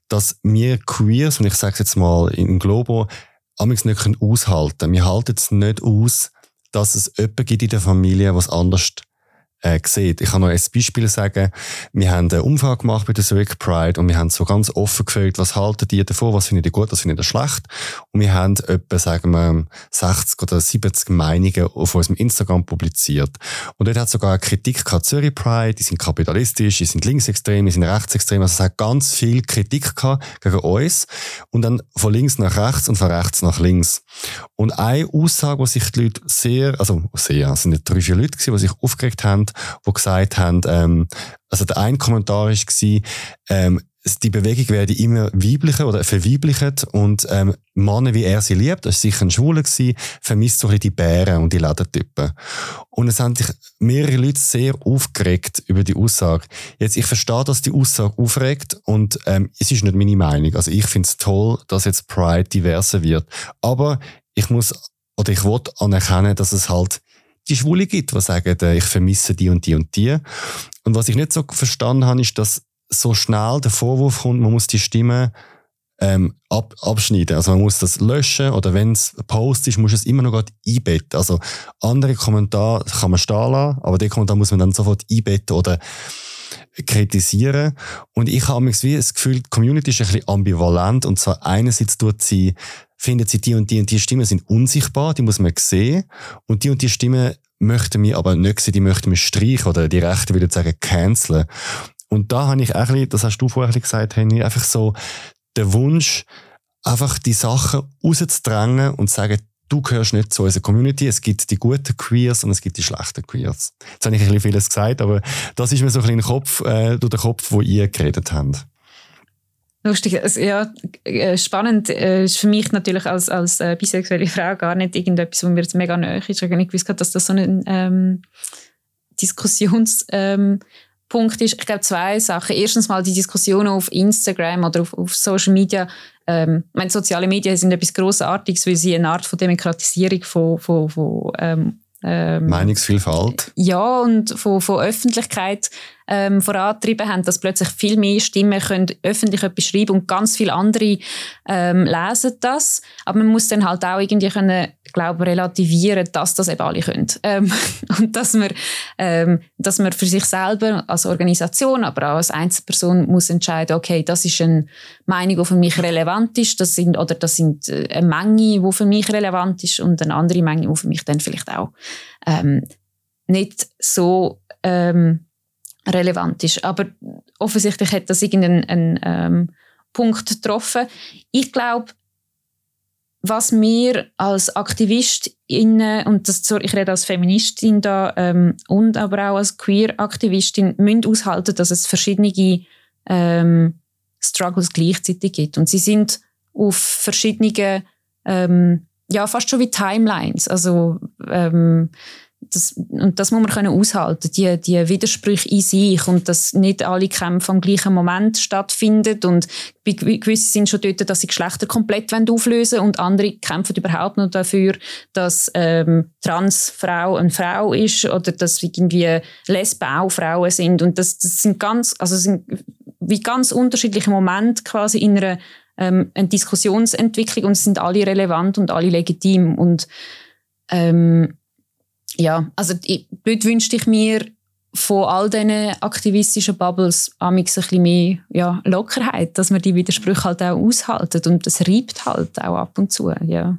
dass wir Queers, und ich sage jetzt mal im Globo, Amex nicht aushalten können. Wir halten es nicht aus, dass es jemanden gibt in der Familie, was anders äh, sieht. Ich kann noch ein Beispiel sagen. Wir haben eine Umfrage gemacht bei der Zurich Pride und wir haben so ganz offen gefragt, was halten die davon, was finden die gut, was finden die schlecht. Und wir haben etwa, sagen wir, 60 oder 70 Meinungen auf unserem Instagram publiziert. Und dort hat sogar eine Kritik gehabt, Zurich Pride, die sind kapitalistisch, die sind linksextrem, die sind rechtsextrem. Also es hat ganz viel Kritik gehabt gegen uns. Und dann von links nach rechts und von rechts nach links. Und eine Aussage, wo sich die Leute sehr, also sehr, es sind nicht drei, vier Leute gewesen, die sich aufgeregt haben, die gesagt haben, ähm, also der ein Kommentar war, ähm, die Bewegung werde immer weiblicher oder verweiblicht und ähm, Männer, wie er sie liebt, das war sicher ein Schwuler, gewesen, vermisst so ein bisschen die Bären und die Ladentypen. Und es haben sich mehrere Leute sehr aufgeregt über die Aussage. Jetzt, ich verstehe, dass die Aussage aufregt und ähm, es ist nicht meine Meinung. Also ich finde es toll, dass jetzt Pride diverser wird. Aber ich muss oder ich will anerkennen, dass es halt die Schwule gibt, die sagen, äh, ich vermisse die und die und die. Und was ich nicht so verstanden habe, ist, dass so schnell der Vorwurf kommt, man muss die Stimme ähm, ab, abschneiden. Also man muss das löschen oder wenn es Post ist, muss es immer noch gerade einbetten. Also andere Kommentare kann man stehen lassen, aber den Kommentar muss man dann sofort einbetten oder kritisieren. Und ich habe wie das Gefühl, die Community ist ein bisschen ambivalent. Und zwar einerseits tut sie, findet sie, die und die und die Stimmen sind unsichtbar, die muss man sehen. Und die und die Stimmen möchten wir aber nicht sehen, die möchten wir streichen oder die Rechte würde sagen canceln. Und da habe ich bisschen, das hast du vorher gesagt, Henny, einfach so den Wunsch, einfach die Sachen rauszudrängen und zu sagen, du gehörst nicht zu unserer Community. Es gibt die guten Queers und es gibt die schlechten Queers. Jetzt habe ich ein bisschen vieles gesagt, aber das ist mir so ein bisschen Kopf, äh, durch den Kopf, wo ihr geredet habt. Lustig, also, ja, äh, spannend äh, ist für mich natürlich als, als äh, bisexuelle Frau gar nicht irgendetwas, was mir jetzt mega nahe ist. Ich habe nicht gewusst, dass das so ein ähm, Diskussions... Ähm, Punkt ist, ich glaube, zwei Sachen. Erstens mal die Diskussion auf Instagram oder auf, auf Social Media. Ähm, meine, soziale Medien sind etwas Grossartiges, weil sie eine Art von Demokratisierung von, von, von ähm, ähm, Meinungsvielfalt. Ja, und von, von Öffentlichkeit ähm, vorantrieben haben, dass plötzlich viel mehr Stimmen können öffentlich etwas schreiben und ganz viele andere ähm, lesen das. Aber man muss dann halt auch irgendwie können, glaube relativieren, dass das eben alle können. Ähm, und dass man, ähm, dass man für sich selber als Organisation, aber auch als Einzelperson muss entscheiden, okay, das ist eine Meinung, die für mich relevant ist, das sind, oder das sind äh, eine Menge, die für mich relevant ist und eine andere Menge, die für mich dann vielleicht auch ähm, nicht so ähm, relevant ist. Aber offensichtlich hat das irgendeinen ähm, Punkt getroffen. Ich glaube, was wir als AktivistInnen, und das, ich rede als Feministin da, ähm, und aber auch als Queer-Aktivistin, müssen aushalten, dass es verschiedene ähm, Struggles gleichzeitig gibt. Und sie sind auf verschiedenen, ähm, ja, fast schon wie Timelines. Also, ähm, das, und das muss man können aushalten, die, die Widersprüche in sich und dass nicht alle Kämpfe am gleichen Moment stattfinden und gewisse sind schon dort, dass sie Geschlechter komplett auflösen wollen und andere kämpfen überhaupt nur dafür, dass ähm, Transfrau eine Frau ist oder dass irgendwie Lesben auch Frauen sind. Und das, das sind ganz, also sind wie ganz unterschiedliche Momente quasi in einer ähm, eine Diskussionsentwicklung und sind alle relevant und alle legitim. Und ähm, ja, also ich, blöd wünschte ich mir von all diesen aktivistischen Bubbles ein bisschen mehr ja, Lockerheit, dass man die Widersprüche halt auch aushalten und das reibt halt auch ab und zu, ja.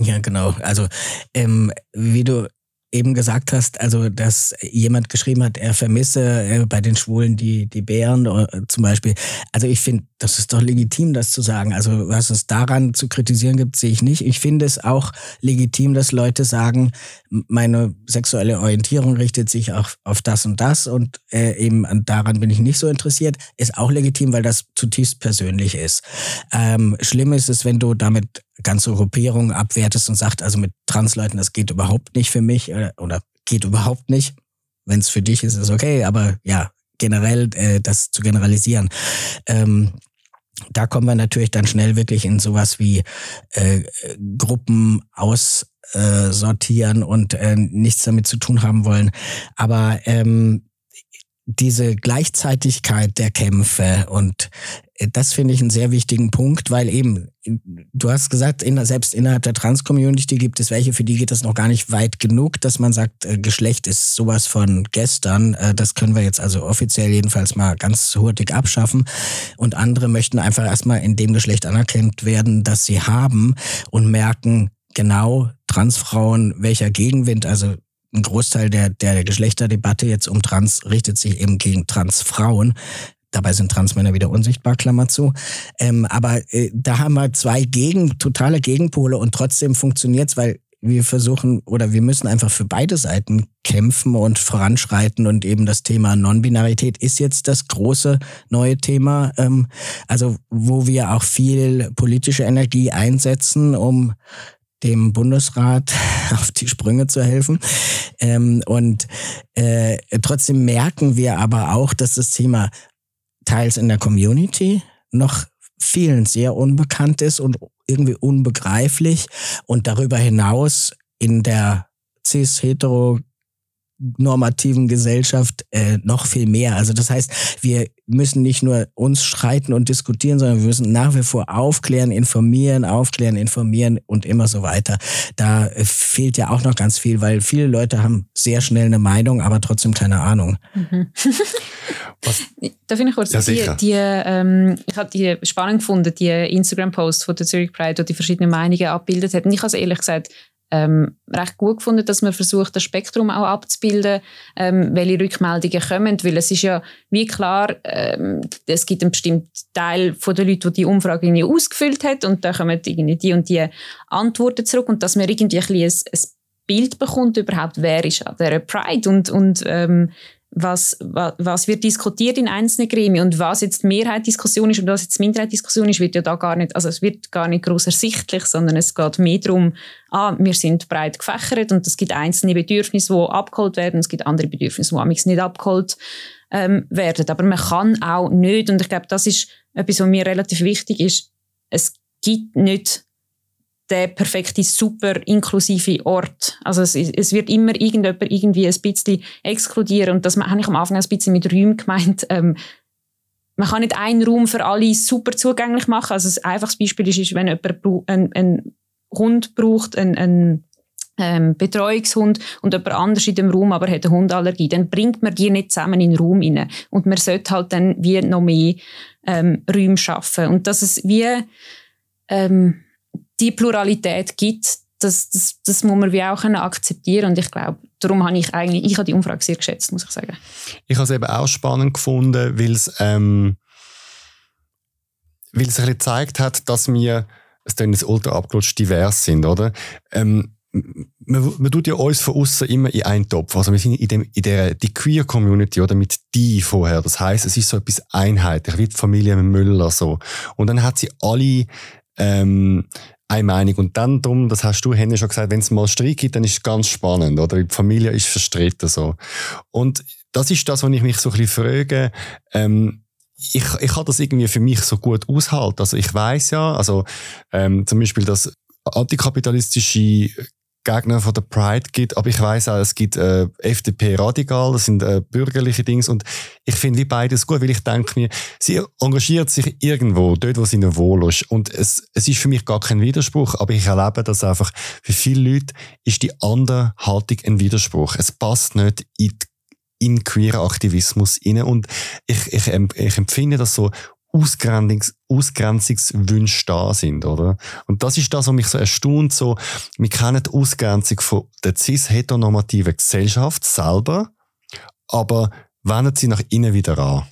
Ja, genau. Also ähm, wie du eben gesagt hast, also dass jemand geschrieben hat, er vermisse äh, bei den Schwulen die, die Bären äh, zum Beispiel. Also ich finde, das ist doch legitim, das zu sagen. Also was es daran zu kritisieren gibt, sehe ich nicht. Ich finde es auch legitim, dass Leute sagen, meine sexuelle Orientierung richtet sich auch auf das und das und äh, eben daran bin ich nicht so interessiert. Ist auch legitim, weil das zutiefst persönlich ist. Ähm, schlimm ist es, wenn du damit ganze Gruppierungen abwertest und sagt, also mit Transleuten, das geht überhaupt nicht für mich äh, oder geht überhaupt nicht. Wenn es für dich ist, ist okay, aber ja, generell äh, das zu generalisieren. Ähm, da kommen wir natürlich dann schnell wirklich in sowas wie äh, Gruppen aussortieren äh, und äh, nichts damit zu tun haben wollen. Aber ähm, diese Gleichzeitigkeit der Kämpfe und äh, das finde ich einen sehr wichtigen Punkt, weil eben, du hast gesagt, in, selbst innerhalb der Trans-Community gibt es welche, für die geht das noch gar nicht weit genug, dass man sagt, äh, Geschlecht ist sowas von gestern. Äh, das können wir jetzt also offiziell jedenfalls mal ganz hurtig abschaffen. Und andere möchten einfach erstmal in dem Geschlecht anerkannt werden, das sie haben und merken, genau Transfrauen, welcher Gegenwind, also ein Großteil der, der Geschlechterdebatte jetzt um Trans richtet sich eben gegen Transfrauen. Dabei sind Transmänner wieder unsichtbar, Klammer zu. Ähm, aber äh, da haben wir zwei gegen, totale Gegenpole und trotzdem funktioniert's, weil wir versuchen oder wir müssen einfach für beide Seiten kämpfen und voranschreiten und eben das Thema Non-Binarität ist jetzt das große neue Thema, ähm, also wo wir auch viel politische Energie einsetzen, um dem Bundesrat auf die Sprünge zu helfen. Ähm, und äh, trotzdem merken wir aber auch, dass das Thema teils in der Community noch vielen sehr unbekannt ist und irgendwie unbegreiflich und darüber hinaus in der cis-hetero normativen Gesellschaft äh, noch viel mehr. Also das heißt, wir müssen nicht nur uns streiten und diskutieren, sondern wir müssen nach wie vor aufklären, informieren, aufklären, informieren und immer so weiter. Da äh, fehlt ja auch noch ganz viel, weil viele Leute haben sehr schnell eine Meinung, aber trotzdem keine Ahnung. Mhm. Was? Darf ich noch kurz? Ja, die, die, ähm, ich habe die spannend gefunden, die Instagram-Post von der Zurich Pride, wo die verschiedenen Meinungen abbildet hat. Und ich habe ehrlich gesagt ähm, recht gut gefunden, dass man versucht, das Spektrum auch abzubilden, ähm, welche Rückmeldungen kommen, weil es ist ja wie klar, ähm, es gibt einen bestimmten Teil von den Leuten, die die Umfrage irgendwie ausgefüllt hat und da kommen irgendwie die und die Antworten zurück und dass man irgendwie ein, ein, ein Bild bekommt überhaupt, wer ist an dieser Pride und, und ähm, was, was, was wird diskutiert in einzelnen Gremien und was jetzt Mehrheitsdiskussion ist und was jetzt Minderheitsdiskussion ist, wird ja da gar nicht, also es wird gar nicht groß ersichtlich, sondern es geht mehr darum, ah, wir sind breit gefächert und es gibt einzelne Bedürfnisse, die abgeholt werden, es gibt andere Bedürfnisse, die amigs nicht abgeholt ähm, werden. Aber man kann auch nicht, und ich glaube, das ist etwas, was mir relativ wichtig ist, es gibt nicht der perfekte, super inklusive Ort. Also es, es wird immer irgendjemand irgendwie ein bisschen exkludieren und das habe ich am Anfang ein bisschen mit Räumen gemeint. Ähm, man kann nicht einen Raum für alle super zugänglich machen. Also ein einfaches Beispiel ist, wenn jemand einen, einen Hund braucht, einen, einen ähm, Betreuungshund und jemand anders in dem Raum aber hat eine Hundallergie, dann bringt man die nicht zusammen in den Raum rein. Und man sollte halt dann wie noch mehr ähm, Räume schaffen. Und dass es wie ähm, die Pluralität gibt, das, das, das muss man wie auch akzeptieren und ich glaube, darum habe ich eigentlich, ich habe die Umfrage sehr geschätzt, muss ich sagen. Ich habe es eben auch spannend gefunden, weil es, ähm, weil es ein bisschen gezeigt hat, dass wir, es dann jetzt ultra abgelutscht divers sind, oder? Ähm, man, man tut ja uns von außen immer in einen Topf. Also wir sind in, dem, in der die Queer Community oder mit die vorher. Das heißt, es ist so etwas einheitlich, wie die Familie Müller so. Und dann hat sie alle ähm, eine Meinung. Und dann drum, das hast du, Henny, schon gesagt, wenn es mal Streit gibt, dann ist es ganz spannend, oder? Die Familie ist verstritten, so. Und das ist das, was ich mich so ein bisschen frage, ähm, ich, ich kann das irgendwie für mich so gut aushalten. Also ich weiß ja, also ähm, zum Beispiel das antikapitalistische Gegner von der Pride gibt, aber ich weiß auch, es gibt äh, FDP radikal, das sind äh, bürgerliche Dings und ich finde wie beides gut, weil ich denke mir, sie engagiert sich irgendwo, dort wo sie ihnen wohl ist und es, es ist für mich gar kein Widerspruch, aber ich erlebe, dass einfach für viele Leute ist die andere Haltung ein Widerspruch. Es passt nicht in in queeren Aktivismus inne und ich, ich, ich empfinde das so Ausgrenzungs Ausgrenzungswünsche da sind, oder? Und das ist das, was mich so erstaunt, so, wir kennen die Ausgrenzung von der cis-heteronormativen Gesellschaft selber, aber wenden sie nach innen wieder an.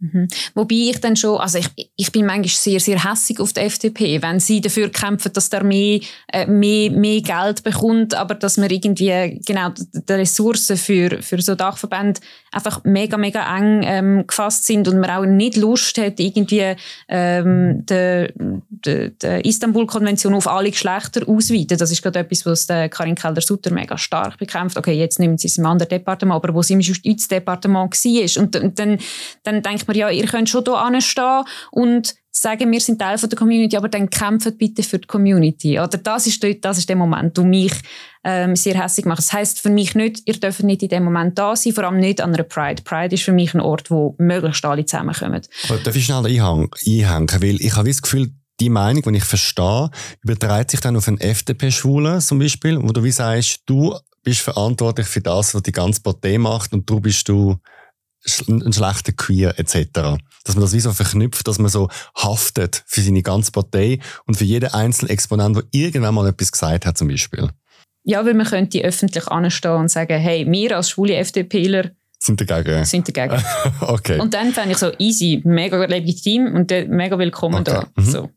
Mhm. Wobei ich dann schon, also ich, ich bin manchmal sehr, sehr hässig auf die FDP, wenn sie dafür kämpfen, dass der mehr, äh, mehr, mehr Geld bekommt, aber dass man irgendwie genau die Ressourcen für, für so Dachverbände einfach mega, mega eng ähm, gefasst sind und man auch nicht Lust hat, irgendwie ähm, die, die, die Istanbul-Konvention auf alle Geschlechter ausweiten. Das ist gerade etwas, was Karin Kelder-Sutter mega stark bekämpft. Okay, jetzt nimmt sie es im anderen Departement, aber wo sie im Justizdepartement war. Und, und dann, dann denkt man, ja, ihr könnt schon hier anstehen und sagen, wir sind Teil von der Community, aber dann kämpft bitte für die Community. Oder das ist, dort, das ist der Moment, der mich ähm, sehr hässlich macht. Das heisst für mich nicht, ihr dürft nicht in dem Moment da sein, vor allem nicht an einer Pride. Pride ist für mich ein Ort, wo möglichst alle zusammenkommen. Aber darf ich schnell einhängen? Weil ich habe das Gefühl, die Meinung, die ich verstehe, überträgt sich dann auf einen FDP-Schwulen zum Beispiel, wo du wie sagst, du bist verantwortlich für das, was die ganze Partei macht und du bist du ein schlechter Queer etc. Dass man das wie so verknüpft, dass man so haftet für seine ganze Partei und für jeden einzelnen Exponent, der irgendwann mal etwas gesagt hat zum Beispiel. Ja, weil man könnte öffentlich anstehen und sagen, hey, wir als schwule FDPler sind dagegen. Sind dagegen. okay. Und dann fände ich so easy, mega legitim und mega willkommen okay. da. Mhm. So.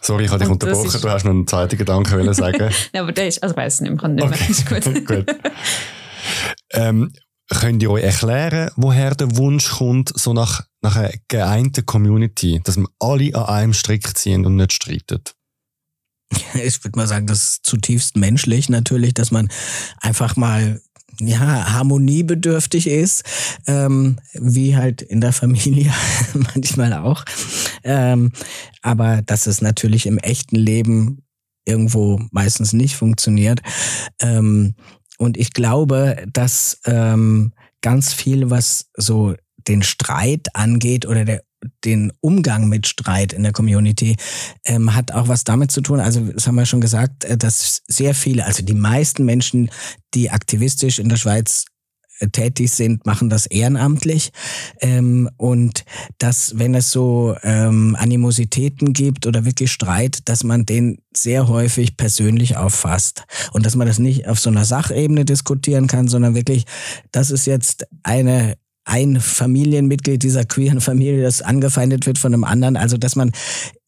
Sorry, ich habe dich Und unterbrochen. Du hast noch einen zweiten Gedanken sagen. Ja, aber der ist, also weiß nicht mehr, kann nicht mehr. Ist gut. Gut. Ähm, könnt ihr euch erklären, woher der Wunsch kommt, so nach, nach einer geeinten Community, dass wir alle an einem Strick ziehen und nicht streiten? Ich würde mal sagen, das ist zutiefst menschlich natürlich, dass man einfach mal ja, harmoniebedürftig ist, ähm, wie halt in der Familie manchmal auch. Ähm, aber dass es natürlich im echten Leben irgendwo meistens nicht funktioniert. Ähm, und ich glaube, dass ähm, ganz viel, was so den Streit angeht oder der, den Umgang mit Streit in der Community, ähm, hat auch was damit zu tun. Also, das haben wir schon gesagt, äh, dass sehr viele, also die meisten Menschen, die aktivistisch in der Schweiz tätig sind, machen das ehrenamtlich. Ähm, und dass, wenn es so ähm, Animositäten gibt oder wirklich Streit, dass man den sehr häufig persönlich auffasst. Und dass man das nicht auf so einer Sachebene diskutieren kann, sondern wirklich, das ist jetzt eine ein Familienmitglied dieser queeren Familie, das angefeindet wird von einem anderen. Also, dass man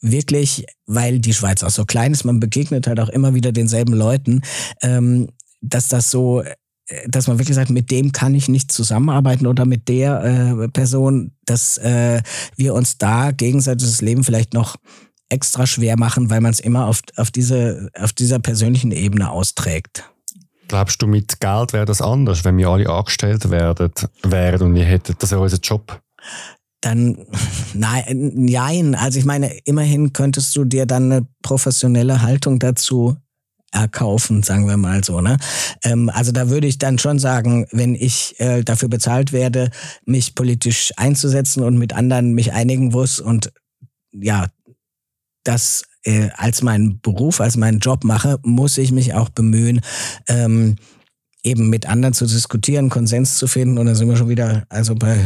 wirklich, weil die Schweiz auch so klein ist, man begegnet halt auch immer wieder denselben Leuten, ähm, dass das so, dass man wirklich sagt, mit dem kann ich nicht zusammenarbeiten oder mit der äh, Person, dass äh, wir uns da gegenseitig das Leben vielleicht noch extra schwer machen, weil man es immer auf, auf, diese, auf dieser persönlichen Ebene austrägt. Glaubst du, mit Geld wäre das anders, wenn wir alle angestellt werden, wären und wir hätten, das wäre unser Job? Dann, nein, nein, also ich meine, immerhin könntest du dir dann eine professionelle Haltung dazu erkaufen, sagen wir mal so. Ne? Ähm, also da würde ich dann schon sagen, wenn ich äh, dafür bezahlt werde, mich politisch einzusetzen und mit anderen mich einigen muss und ja, das äh, als meinen Beruf, als meinen Job mache, muss ich mich auch bemühen, ähm, eben mit anderen zu diskutieren, Konsens zu finden. Und da sind wir schon wieder also bei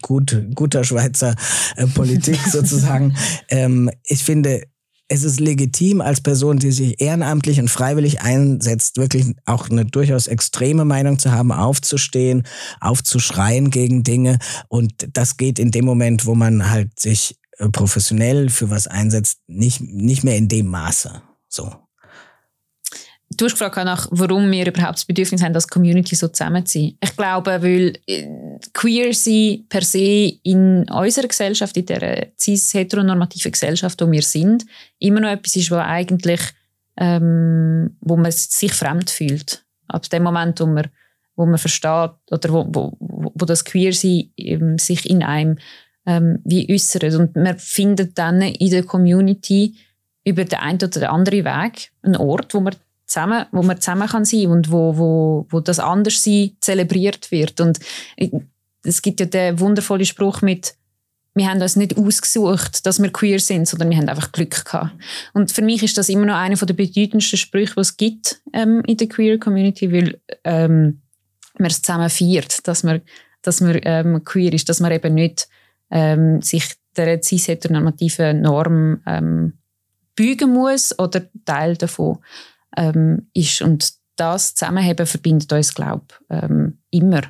gut, guter Schweizer äh, Politik sozusagen. Ähm, ich finde, es ist legitim als Person, die sich ehrenamtlich und freiwillig einsetzt, wirklich auch eine durchaus extreme Meinung zu haben, aufzustehen, aufzuschreien gegen Dinge. Und das geht in dem Moment, wo man halt sich äh, professionell für was einsetzt, nicht, nicht mehr in dem Maße. So. Du hast gefragt nach, warum wir überhaupt das Bedürfnis haben, als Community so zusammenzuziehen. Ich glaube, weil äh, queer sein per se in unserer Gesellschaft, in der cis-heteronormativen Gesellschaft, wo wir sind, immer noch etwas ist, wo eigentlich, ähm, wo man sich fremd fühlt. Ab dem Moment, wo man, wo man versteht oder wo, wo, wo das Queer-Sein ähm, sich in einem ähm, wie äußert. Und man findet dann in der Community über den einen oder anderen Weg einen Ort, wo man zusammen, wo man zusammen kann sein und wo, wo, wo das Anderssein zelebriert wird. Und es gibt ja den wundervollen Spruch mit, wir haben uns nicht ausgesucht, dass wir queer sind, sondern wir haben einfach Glück gehabt. Und für mich ist das immer noch einer der bedeutendsten Sprüche, die es gibt ähm, in der queer Community, weil ähm, man es zusammen feiert, dass man, dass man ähm, queer ist, dass man eben nicht ähm, sich der cis-heteronormativen Norm ähm, beugen muss oder Teil davon ähm, ist. Und das Zusammenheben verbindet uns, glaube ich, ähm, immer.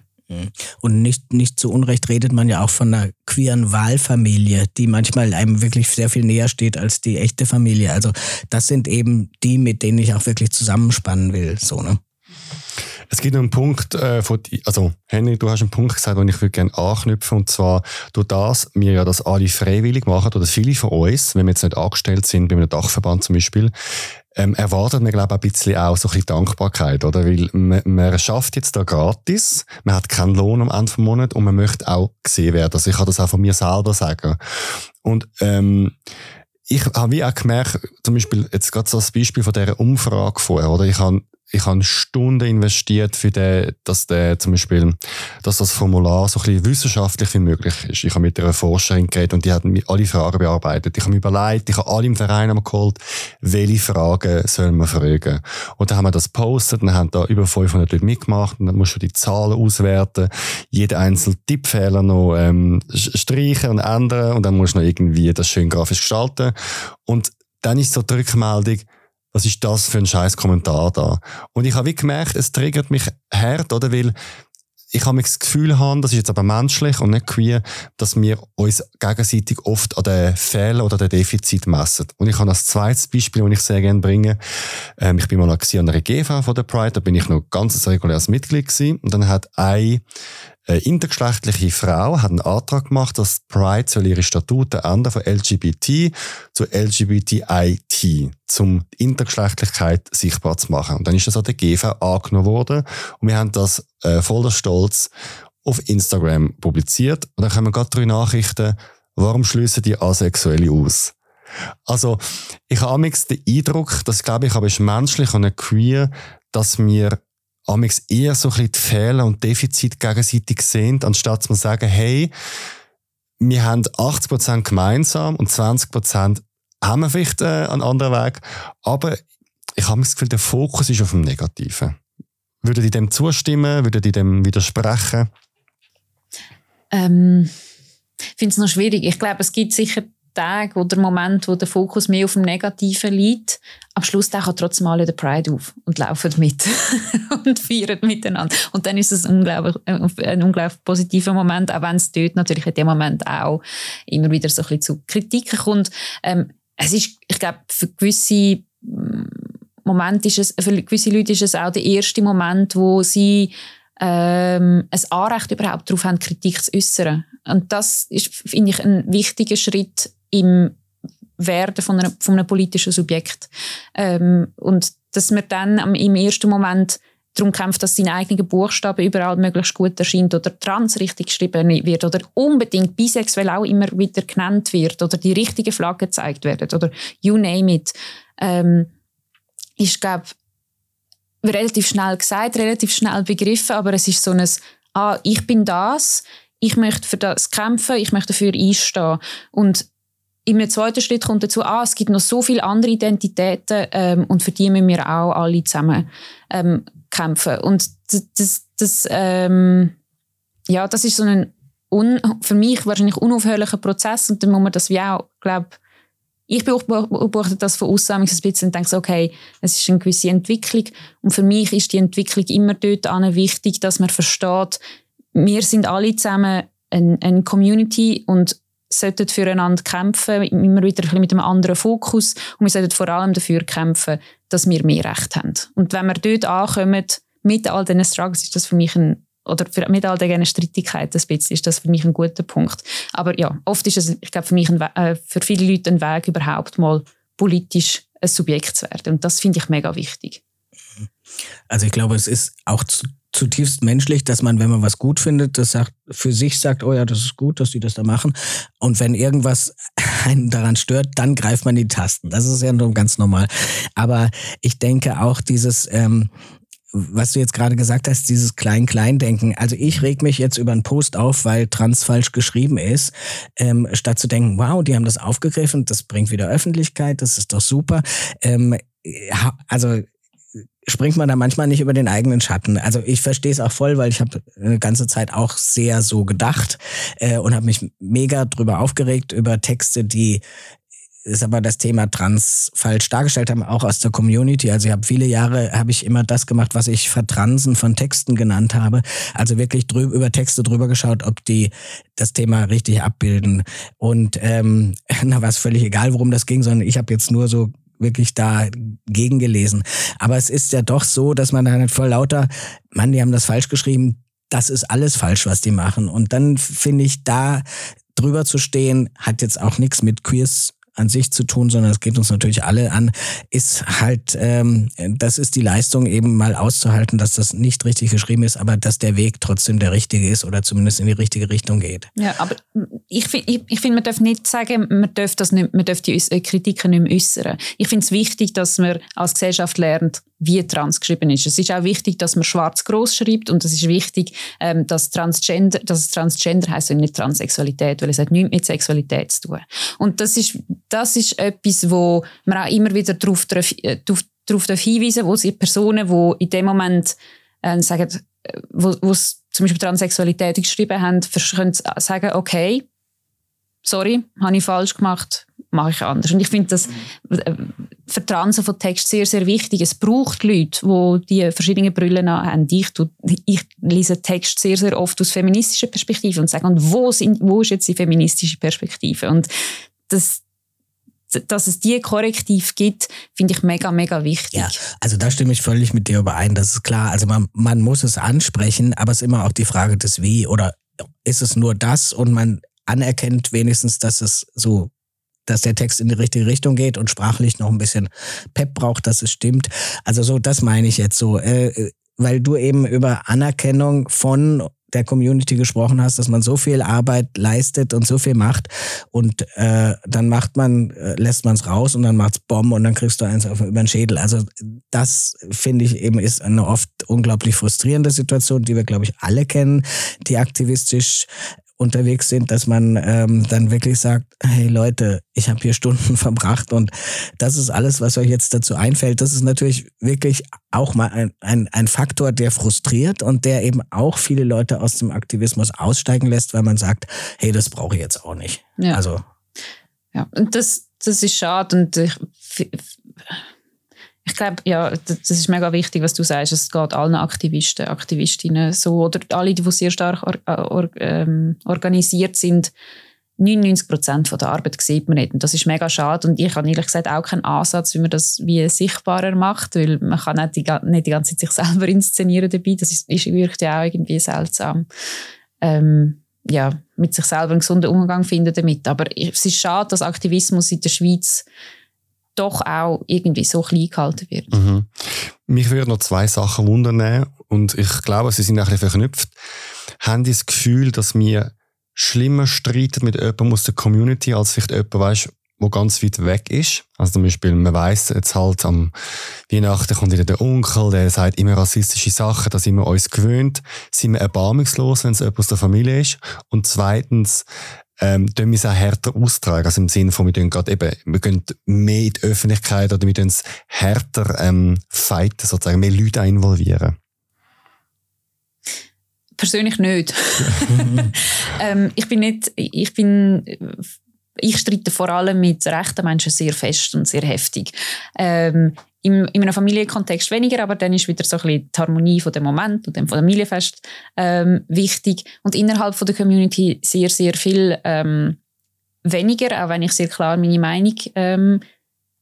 Und nicht, nicht zu Unrecht redet man ja auch von einer queeren Wahlfamilie, die manchmal einem wirklich sehr viel näher steht als die echte Familie. Also das sind eben die, mit denen ich auch wirklich zusammenspannen will. So, ne? Es gibt noch einen Punkt, äh, von, die- also Henry, du hast einen Punkt gesagt, den ich würde gerne anknüpfen und zwar durch das, wir ja das alle freiwillig machen oder viele von uns, wenn wir jetzt nicht angestellt sind, bei einem Dachverband zum Beispiel, ähm, erwartet man glaube ich ein bisschen auch so ein bisschen Dankbarkeit, oder? Weil man, man schafft jetzt da gratis, man hat keinen Lohn am Ende des Monats und man möchte auch gesehen werden. Also ich kann das auch von mir selber sagen. Und ähm, ich habe wie auch gemerkt, zum Beispiel jetzt gerade so das Beispiel von dieser Umfrage vorher, oder? Ich habe ich habe Stunden investiert für den, dass der zum Beispiel, dass das Formular so ein bisschen wissenschaftlich wie möglich ist. Ich habe mit einer Forscherin geredet und die hat mir alle Fragen bearbeitet. Ich habe mir überlegt, ich habe alle im Verein geholt, welche Fragen sollen wir fragen. Und dann haben wir das gepostet, dann haben da über 500 Leute mitgemacht und dann musst du die Zahlen auswerten, jeden einzelnen Tippfehler noch ähm, streichen und ändern und dann musst du noch irgendwie das schön grafisch gestalten. Und dann ist so die Rückmeldung, was ist das für ein scheiß Kommentar da? Und ich habe wie gemerkt, es triggert mich hart, oder? Weil ich habe das Gefühl haben, das ist jetzt aber menschlich und nicht queer, dass wir uns gegenseitig oft an den Fehlern oder den Defizit messen. Und ich habe als zweites Beispiel, das ich sehr gerne bringe, ähm, ich bin mal an einer GV von der Pride, da bin ich noch ganz reguläres Mitglied gewesen und dann hat ein eine intergeschlechtliche Frau hat einen Antrag gemacht, dass Pride soll ihre Statuten ändern von LGBT zu LGBTIT, um die Intergeschlechtlichkeit sichtbar zu machen. Und dann ist das an der GV angenommen worden und wir haben das äh, voller Stolz auf Instagram publiziert. Und dann kommen gerade drei Nachrichten, warum schließen die Asexuelle aus? Also, ich habe den Eindruck, das glaube ich aber ist menschlich und queer, dass wir amigs eher so ein bisschen die Fehler und Defizite gegenseitig sehen, anstatt zu sagen, hey, wir haben 80% gemeinsam und 20% haben wir vielleicht äh, einen anderen Weg. Aber ich habe das Gefühl, der Fokus ist auf dem Negativen. Würdet ihr dem zustimmen? Würdet ihr dem widersprechen? Ähm, ich finde es noch schwierig. Ich glaube, es gibt sicher Tage oder Momente, wo der Fokus mehr auf dem Negativen liegt. Am Schluss tauchen trotzdem alle den Pride auf und laufen mit und feiern miteinander. Und dann ist es ein unglaublich, ein unglaublich positiver Moment, auch wenn es dort natürlich in dem Moment auch immer wieder so ein bisschen zu Kritiken kommt. Ähm, es ist, ich glaube, für gewisse mm, Momente ist es, für gewisse Leute ist es auch der erste Moment, wo sie ähm, ein Anrecht überhaupt darauf haben, Kritik zu äußern. Und das ist, finde ich, ein wichtiger Schritt im Werden von, einer, von einem politischen Subjekt. Ähm, und dass man dann im ersten Moment darum kämpft, dass sein eigener Buchstabe überall möglichst gut erscheint oder trans richtig geschrieben wird oder unbedingt bisexuell auch immer wieder genannt wird oder die richtige Flagge gezeigt werden oder you name it, ähm, ist, glaube relativ schnell gesagt, relativ schnell begriffen, aber es ist so ein «Ah, ich bin das, ich möchte für das kämpfen, ich möchte dafür einstehen» und in einem zweiten Schritt kommt dazu, ah, es gibt noch so viele andere Identitäten ähm, und für die müssen wir auch alle zusammen ähm, kämpfen. Und das, das, das, ähm, ja, das ist so ein un, für mich wahrscheinlich unaufhörlicher Prozess und dann muss man das wie auch, glaube ich beobachte das von außen ein bisschen und denke so, okay, es ist eine gewisse Entwicklung und für mich ist die Entwicklung immer dort wichtig, dass man versteht, wir sind alle zusammen eine, eine Community und sollten füreinander kämpfen, immer wieder mit einem anderen Fokus. Und wir sollten vor allem dafür kämpfen, dass wir mehr Recht haben. Und wenn wir dort ankommen, mit all diesen Struggles, ist das für mich ein oder für, mit all diesen Streitigkeiten ist das für mich ein guter Punkt. Aber ja, oft ist es, ich glaube, für mich ein, äh, für viele Leute ein Weg, überhaupt mal politisch ein Subjekt zu werden. Und das finde ich mega wichtig. Also ich glaube, es ist auch zu, zutiefst menschlich, dass man, wenn man was gut findet, das sagt, für sich sagt, oh ja, das ist gut, dass die das da machen. Und wenn irgendwas einen daran stört, dann greift man die Tasten. Das ist ja nur ganz normal. Aber ich denke auch dieses, ähm, was du jetzt gerade gesagt hast, dieses Klein-Klein-Denken. Also ich reg mich jetzt über einen Post auf, weil trans falsch geschrieben ist, ähm, statt zu denken, wow, die haben das aufgegriffen, das bringt wieder Öffentlichkeit, das ist doch super. Ähm, also springt man da manchmal nicht über den eigenen Schatten. Also ich verstehe es auch voll, weil ich habe eine ganze Zeit auch sehr so gedacht äh, und habe mich mega drüber aufgeregt über Texte, die ist aber das Thema Trans falsch dargestellt haben, auch aus der Community. Also ich habe viele Jahre, habe ich immer das gemacht, was ich Vertransen von Texten genannt habe. Also wirklich drüber, über Texte drüber geschaut, ob die das Thema richtig abbilden. Und ähm, da war es völlig egal, worum das ging, sondern ich habe jetzt nur so wirklich da gegengelesen. Aber es ist ja doch so, dass man dann halt voll lauter, Mann, die haben das falsch geschrieben, das ist alles falsch, was die machen. Und dann finde ich, da drüber zu stehen, hat jetzt auch nichts mit Queers an sich zu tun, sondern es geht uns natürlich alle an, ist halt, ähm, das ist die Leistung, eben mal auszuhalten, dass das nicht richtig geschrieben ist, aber dass der Weg trotzdem der richtige ist oder zumindest in die richtige Richtung geht. Ja, aber ich, ich, ich finde, man darf nicht sagen, man darf, das nicht, man darf die Kritiken nicht mehr äußern. Ich finde es wichtig, dass man als Gesellschaft lernt, wie trans geschrieben ist. Es ist auch wichtig, dass man schwarz groß schreibt und es ist wichtig, ähm, dass Transgender, dass es Transgender heißt und nicht Transsexualität, weil es hat nichts mit Sexualität zu tun. Und das ist, das ist etwas, wo man auch immer wieder darauf, darauf, äh, darauf hinweisen wo sie Personen, die in dem Moment äh, sagen, äh, wo, wo zum Beispiel Transsexualität geschrieben haben, können sagen, okay, sorry, habe ich falsch gemacht, mache ich anders. Und ich finde, das, Vertransen von Text sehr, sehr wichtig. Es braucht Leute, die die verschiedenen Brillen haben. Ich, ich lese Text sehr, sehr oft aus feministischer Perspektive und sage, und wo, sind, wo ist jetzt die feministische Perspektive? Und das, dass es die Korrektiv gibt, finde ich mega, mega wichtig. Ja, also da stimme ich völlig mit dir überein. Das ist klar. Also man, man muss es ansprechen, aber es ist immer auch die Frage des Wie oder ist es nur das und man anerkennt wenigstens, dass es so dass der Text in die richtige Richtung geht und sprachlich noch ein bisschen Pep braucht, dass es stimmt. Also so, das meine ich jetzt so. Äh, weil du eben über Anerkennung von der Community gesprochen hast, dass man so viel Arbeit leistet und so viel macht und äh, dann macht man, äh, lässt man es raus und dann macht's Bomben und dann kriegst du eins auf, über den Schädel. Also das finde ich eben ist eine oft unglaublich frustrierende Situation, die wir glaube ich alle kennen, die aktivistisch unterwegs sind, dass man ähm, dann wirklich sagt, hey Leute, ich habe hier Stunden verbracht und das ist alles, was euch jetzt dazu einfällt. Das ist natürlich wirklich auch mal ein, ein, ein Faktor, der frustriert und der eben auch viele Leute aus dem Aktivismus aussteigen lässt, weil man sagt, hey, das brauche ich jetzt auch nicht. Ja. Also ja, und das, das ist schade und ich, ich glaube, ja, das ist mega wichtig, was du sagst. Es geht allen Aktivisten, Aktivistinnen so oder alle, die sehr stark or, or, ähm, organisiert sind. 99 Prozent der Arbeit sieht man nicht. Und das ist mega schade. Und ich habe ehrlich gesagt auch keinen Ansatz, wie man das wie sichtbarer macht, weil man kann nicht die, nicht die ganze Zeit sich selber inszenieren dabei. Das ist, ist wirkt ja auch irgendwie seltsam. Ähm, ja, mit sich selber einen gesunden Umgang finden damit. Aber es ist schade, dass Aktivismus in der Schweiz doch auch irgendwie so klein gehalten wird. Mhm. Mich würde noch zwei Sachen wundern und ich glaube, sie sind ein bisschen verknüpft. Haben die das Gefühl, dass wir schlimmer streiten mit jemandem aus der Community, als vielleicht jemand, weißt, wo ganz weit weg ist. Also zum Beispiel, man weiss jetzt halt, am Weihnachten kommt wieder der Onkel, der sagt immer rassistische Sachen, da sind wir uns gewöhnt. Sind wir erbarmungslos, wenn es jemand aus der Familie ist? Und zweitens, ähm, tun wir es auch härter austragen. Also im Sinne von, wir tun gerade eben, wir gehen mehr in die Öffentlichkeit oder wir tun es härter ähm, fighten, sozusagen, mehr Leute involvieren. Persönlich nicht. ähm, ich bin nicht, ich bin, ich streite vor allem mit rechten Menschen sehr fest und sehr heftig. Ähm, im, in einem Familienkontext weniger, aber dann ist wieder so ein bisschen die Harmonie von dem Moment und dem Familienfest ähm, wichtig. Und innerhalb von der Community sehr, sehr viel ähm, weniger, auch wenn ich sehr klar meine Meinung ähm,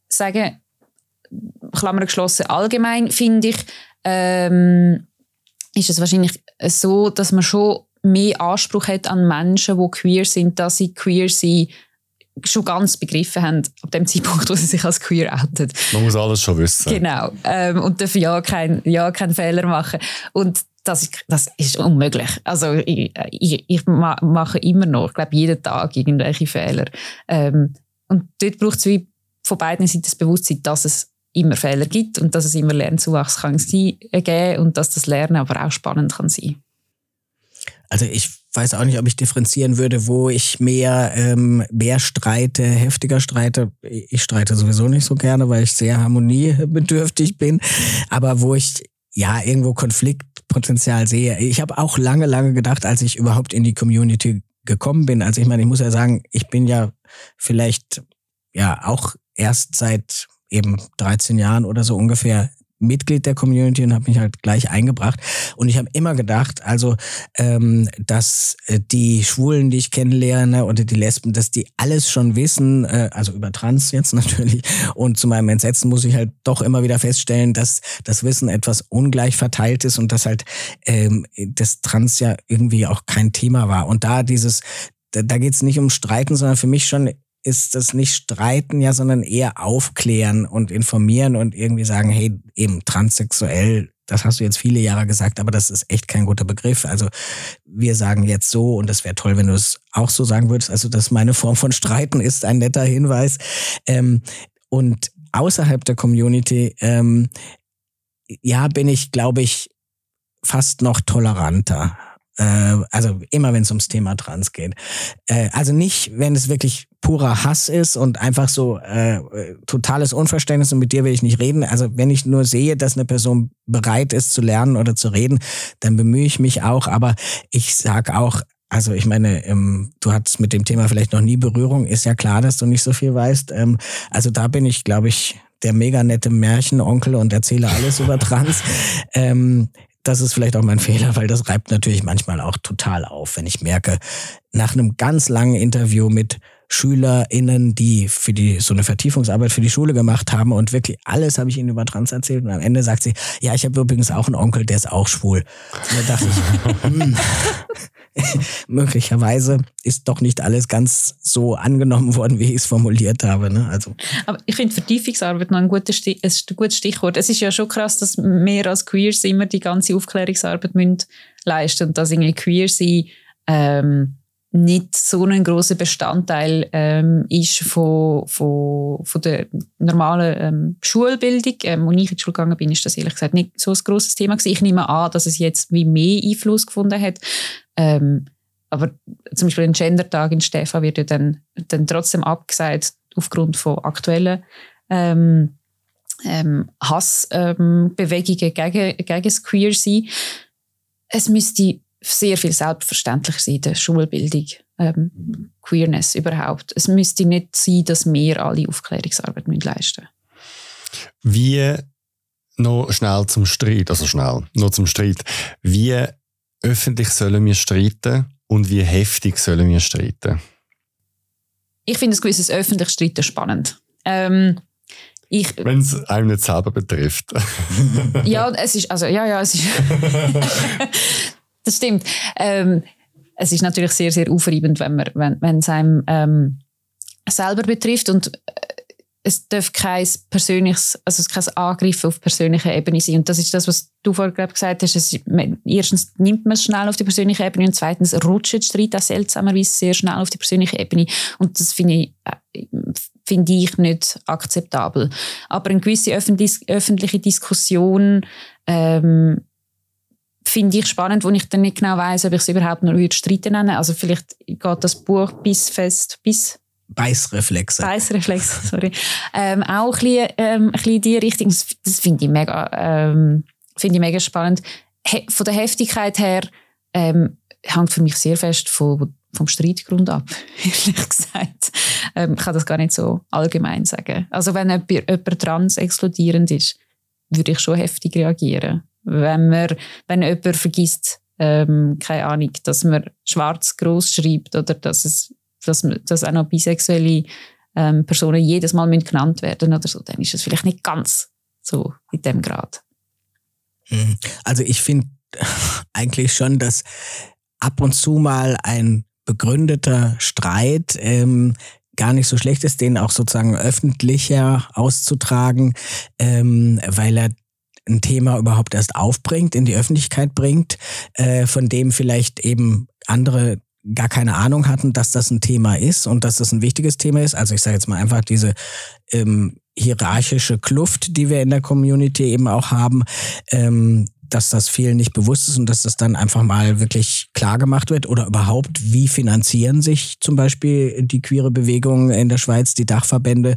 sage. Klammer geschlossen, allgemein finde ich, ähm, ist es wahrscheinlich so, dass man schon mehr Anspruch hat an Menschen, die queer sind, dass sie queer sind schon ganz begriffen haben, ab dem Zeitpunkt, wo sie sich als queer outet. Man muss alles schon wissen. Genau. Ähm, und dürfen ja keinen ja kein Fehler machen. Und das ist, das ist unmöglich. Also ich, ich, ich mache immer noch, ich glaube, jeden Tag irgendwelche Fehler. Ähm, und dort braucht es wie von beiden Seiten das Bewusstsein, dass es immer Fehler gibt und dass es immer Lernzuwachs kann sein, äh, geben und dass das Lernen aber auch spannend kann sein. Also ich weiß auch nicht, ob ich differenzieren würde, wo ich mehr, ähm, mehr streite, heftiger streite. Ich streite sowieso nicht so gerne, weil ich sehr harmoniebedürftig bin. Aber wo ich ja irgendwo Konfliktpotenzial sehe. Ich habe auch lange, lange gedacht, als ich überhaupt in die Community gekommen bin. Also ich meine, ich muss ja sagen, ich bin ja vielleicht ja auch erst seit eben 13 Jahren oder so ungefähr Mitglied der Community und habe mich halt gleich eingebracht. Und ich habe immer gedacht, also, ähm, dass äh, die Schwulen, die ich kennenlerne oder die Lesben, dass die alles schon wissen, äh, also über Trans jetzt natürlich. Und zu meinem Entsetzen muss ich halt doch immer wieder feststellen, dass das Wissen etwas ungleich verteilt ist und dass halt ähm, das Trans ja irgendwie auch kein Thema war. Und da dieses, da, da geht es nicht um Streiten, sondern für mich schon ist das nicht streiten, ja, sondern eher aufklären und informieren und irgendwie sagen, hey, eben transsexuell, das hast du jetzt viele Jahre gesagt, aber das ist echt kein guter Begriff. Also wir sagen jetzt so und das wäre toll, wenn du es auch so sagen würdest. Also das meine Form von Streiten ist ein netter Hinweis. Ähm, und außerhalb der Community, ähm, ja, bin ich, glaube ich, fast noch toleranter äh, also immer wenn es ums Thema Trans geht. Äh, also nicht, wenn es wirklich purer Hass ist und einfach so äh, totales Unverständnis und mit dir will ich nicht reden. Also wenn ich nur sehe, dass eine Person bereit ist zu lernen oder zu reden, dann bemühe ich mich auch. Aber ich sag auch, also ich meine, ähm, du hattest mit dem Thema vielleicht noch nie Berührung. Ist ja klar, dass du nicht so viel weißt. Ähm, also da bin ich, glaube ich, der mega nette Märchenonkel und erzähle alles über Trans. Ähm, das ist vielleicht auch mein Fehler, weil das reibt natürlich manchmal auch total auf, wenn ich merke, nach einem ganz langen Interview mit SchülerInnen, die für die so eine Vertiefungsarbeit für die Schule gemacht haben und wirklich alles habe ich ihnen über Trans erzählt und am Ende sagt sie, ja, ich habe übrigens auch einen Onkel, der ist auch schwul. Und da dachte ich, hm, möglicherweise ist doch nicht alles ganz so angenommen worden, wie ich es formuliert habe. Ne? Also. Aber ich finde Vertiefungsarbeit noch ein, gutes Stichwort. Es ist ja schon krass, dass wir als Queers immer die ganze Aufklärungsarbeit müssen leisten und dass irgendwie queer sein ähm, nicht so ein großer Bestandteil ähm, ist von, von, von der normalen ähm, Schulbildung. Ähm, als ich in die Schule gegangen bin, ist das ehrlich gesagt nicht so ein grosses Thema gewesen. Ich nehme an, dass es jetzt wie mehr Einfluss gefunden hat. Ähm, aber zum Beispiel ein Gender-Tag in Stefan wird ja dann, dann trotzdem abgesagt aufgrund von aktuellen ähm, ähm, Hassbewegungen gegen, gegen das Queer-Sein. Es müsste sehr viel selbstverständlicher sein in der Schulbildung. Ähm, Queerness überhaupt. Es müsste nicht sein, dass wir alle Aufklärungsarbeit leisten müssen. Wie noch schnell zum Streit, also schnell, noch zum Streit. Wie öffentlich sollen wir streiten und wie heftig sollen wir streiten? Ich finde ein gewisses öffentliches Streiten spannend. Ähm, Wenn es einem nicht selber betrifft. ja, es ist, also, ja, ja, es ist, das stimmt. Ähm, es ist natürlich sehr, sehr aufreibend, wenn man, wenn, wenn es einem ähm, selber betrifft und äh, es darf kein persönliches, also es kein Angriff auf persönlicher Ebene sein. Und das ist das, was du glaub, gesagt hast. Es, erstens nimmt man es schnell auf die persönliche Ebene und zweitens rutscht der Streit auch seltsamerweise sehr schnell auf die persönliche Ebene. Und das finde ich, äh, finde ich nicht akzeptabel. Aber eine gewisse öffentliche Diskussion ähm, finde ich spannend, wo ich dann nicht genau weiß, ob ich es überhaupt noch streiten nenne. Also vielleicht geht das Buch bis fest bis Beißreflexe. Beißreflexe, sorry. ähm, auch ein bisschen, ähm, bisschen in die Richtung. Das, das finde ich mega, ähm, finde ich mega spannend. He, von der Heftigkeit her ähm, hängt für mich sehr fest von, vom Streitgrund ab, ehrlich gesagt. Ähm, ich kann das gar nicht so allgemein sagen. Also wenn jemand, jemand trans explodierend ist, würde ich schon heftig reagieren wenn man, wenn jemand vergisst, ähm, keine Ahnung, dass man schwarz groß schreibt oder dass es, dass, dass auch noch bisexuelle ähm, Personen jedes Mal genannt werden oder so, dann ist es vielleicht nicht ganz so in dem Grad. Mhm. Also ich finde eigentlich schon, dass ab und zu mal ein begründeter Streit ähm, gar nicht so schlecht ist, den auch sozusagen öffentlicher auszutragen, ähm, weil er ein Thema überhaupt erst aufbringt, in die Öffentlichkeit bringt, äh, von dem vielleicht eben andere gar keine Ahnung hatten, dass das ein Thema ist und dass das ein wichtiges Thema ist. Also ich sage jetzt mal einfach diese ähm, hierarchische Kluft, die wir in der Community eben auch haben, ähm, dass das vielen nicht bewusst ist und dass das dann einfach mal wirklich klar gemacht wird? Oder überhaupt, wie finanzieren sich zum Beispiel die queere Bewegung in der Schweiz, die Dachverbände,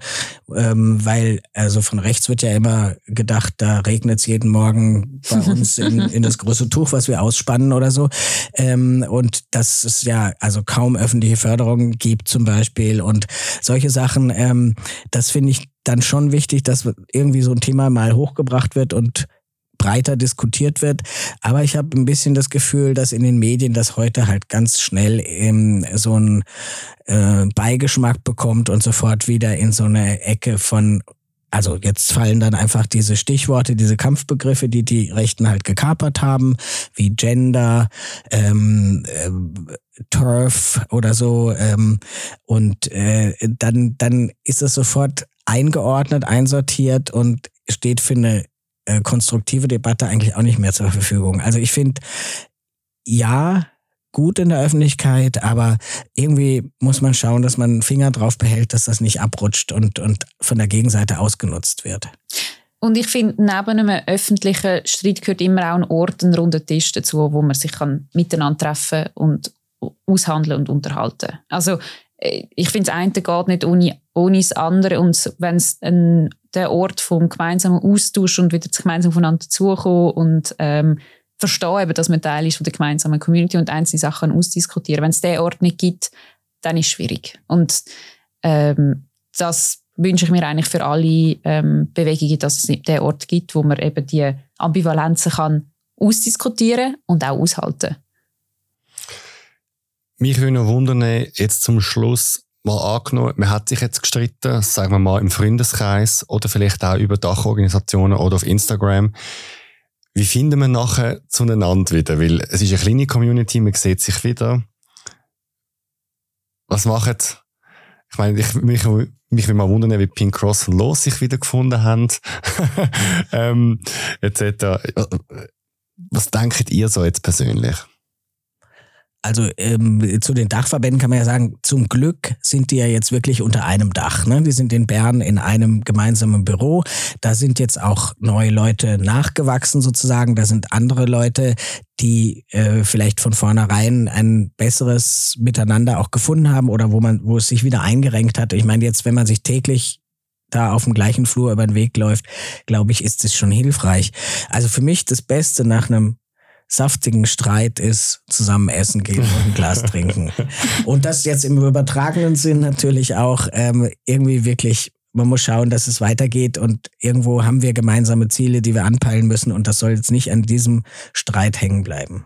ähm, weil also von rechts wird ja immer gedacht, da regnet es jeden Morgen bei uns in, in das große Tuch, was wir ausspannen oder so. Ähm, und dass es ja also kaum öffentliche Förderung gibt zum Beispiel und solche Sachen, ähm, das finde ich dann schon wichtig, dass irgendwie so ein Thema mal hochgebracht wird und breiter diskutiert wird. Aber ich habe ein bisschen das Gefühl, dass in den Medien das heute halt ganz schnell ähm, so einen äh, Beigeschmack bekommt und sofort wieder in so eine Ecke von also jetzt fallen dann einfach diese Stichworte, diese Kampfbegriffe, die die Rechten halt gekapert haben, wie Gender, ähm, äh, Turf oder so. Ähm, und äh, dann, dann ist es sofort eingeordnet, einsortiert und steht für eine äh, konstruktive Debatte eigentlich auch nicht mehr zur Verfügung. Also ich finde, ja, gut in der Öffentlichkeit, aber irgendwie muss man schauen, dass man einen Finger drauf behält, dass das nicht abrutscht und, und von der Gegenseite ausgenutzt wird. Und ich finde, neben einem öffentlichen Streit gehört immer auch ein Ort, ein runder Tisch dazu, wo man sich kann miteinander treffen und aushandeln und unterhalten. Also äh, ich finde, das eine geht nicht ohne, ohne das andere. Und wenn es der Ort vom gemeinsamen Austausch und wieder gemeinsam voneinander zukommen und ähm, verstehen, dass man Teil ist von der gemeinsamen Community und einzelne Sachen ausdiskutieren. Wenn es diesen Ort nicht gibt, dann ist es schwierig. Und ähm, das wünsche ich mir eigentlich für alle ähm, Bewegungen, dass es nicht den Ort gibt, wo man eben die Ambivalenzen kann ausdiskutieren und auch aushalten. Mich würde noch wundern, jetzt zum Schluss, mal angenommen, man hat sich jetzt gestritten, sagen wir mal im Freundeskreis oder vielleicht auch über Dachorganisationen oder auf Instagram. Wie finden wir nachher zueinander wieder? Weil es ist eine kleine Community, man sieht sich wieder. Was macht? Ich meine, ich, mich, mich will mal wundern, wie Pink Cross und Los sich wieder gefunden haben. ähm, etc. Was denkt ihr so jetzt persönlich? Also ähm, zu den Dachverbänden kann man ja sagen, zum Glück sind die ja jetzt wirklich unter einem Dach. Ne? Die sind in Bern in einem gemeinsamen Büro. Da sind jetzt auch neue Leute nachgewachsen sozusagen. Da sind andere Leute, die äh, vielleicht von vornherein ein besseres Miteinander auch gefunden haben oder wo man, wo es sich wieder eingerenkt hat. Ich meine jetzt, wenn man sich täglich da auf dem gleichen Flur über den Weg läuft, glaube ich, ist es schon hilfreich. Also für mich das Beste nach einem saftigen Streit ist, zusammen essen gehen und ein Glas trinken. Und das jetzt im übertragenen Sinn natürlich auch ähm, irgendwie wirklich, man muss schauen, dass es weitergeht und irgendwo haben wir gemeinsame Ziele, die wir anpeilen müssen und das soll jetzt nicht an diesem Streit hängen bleiben.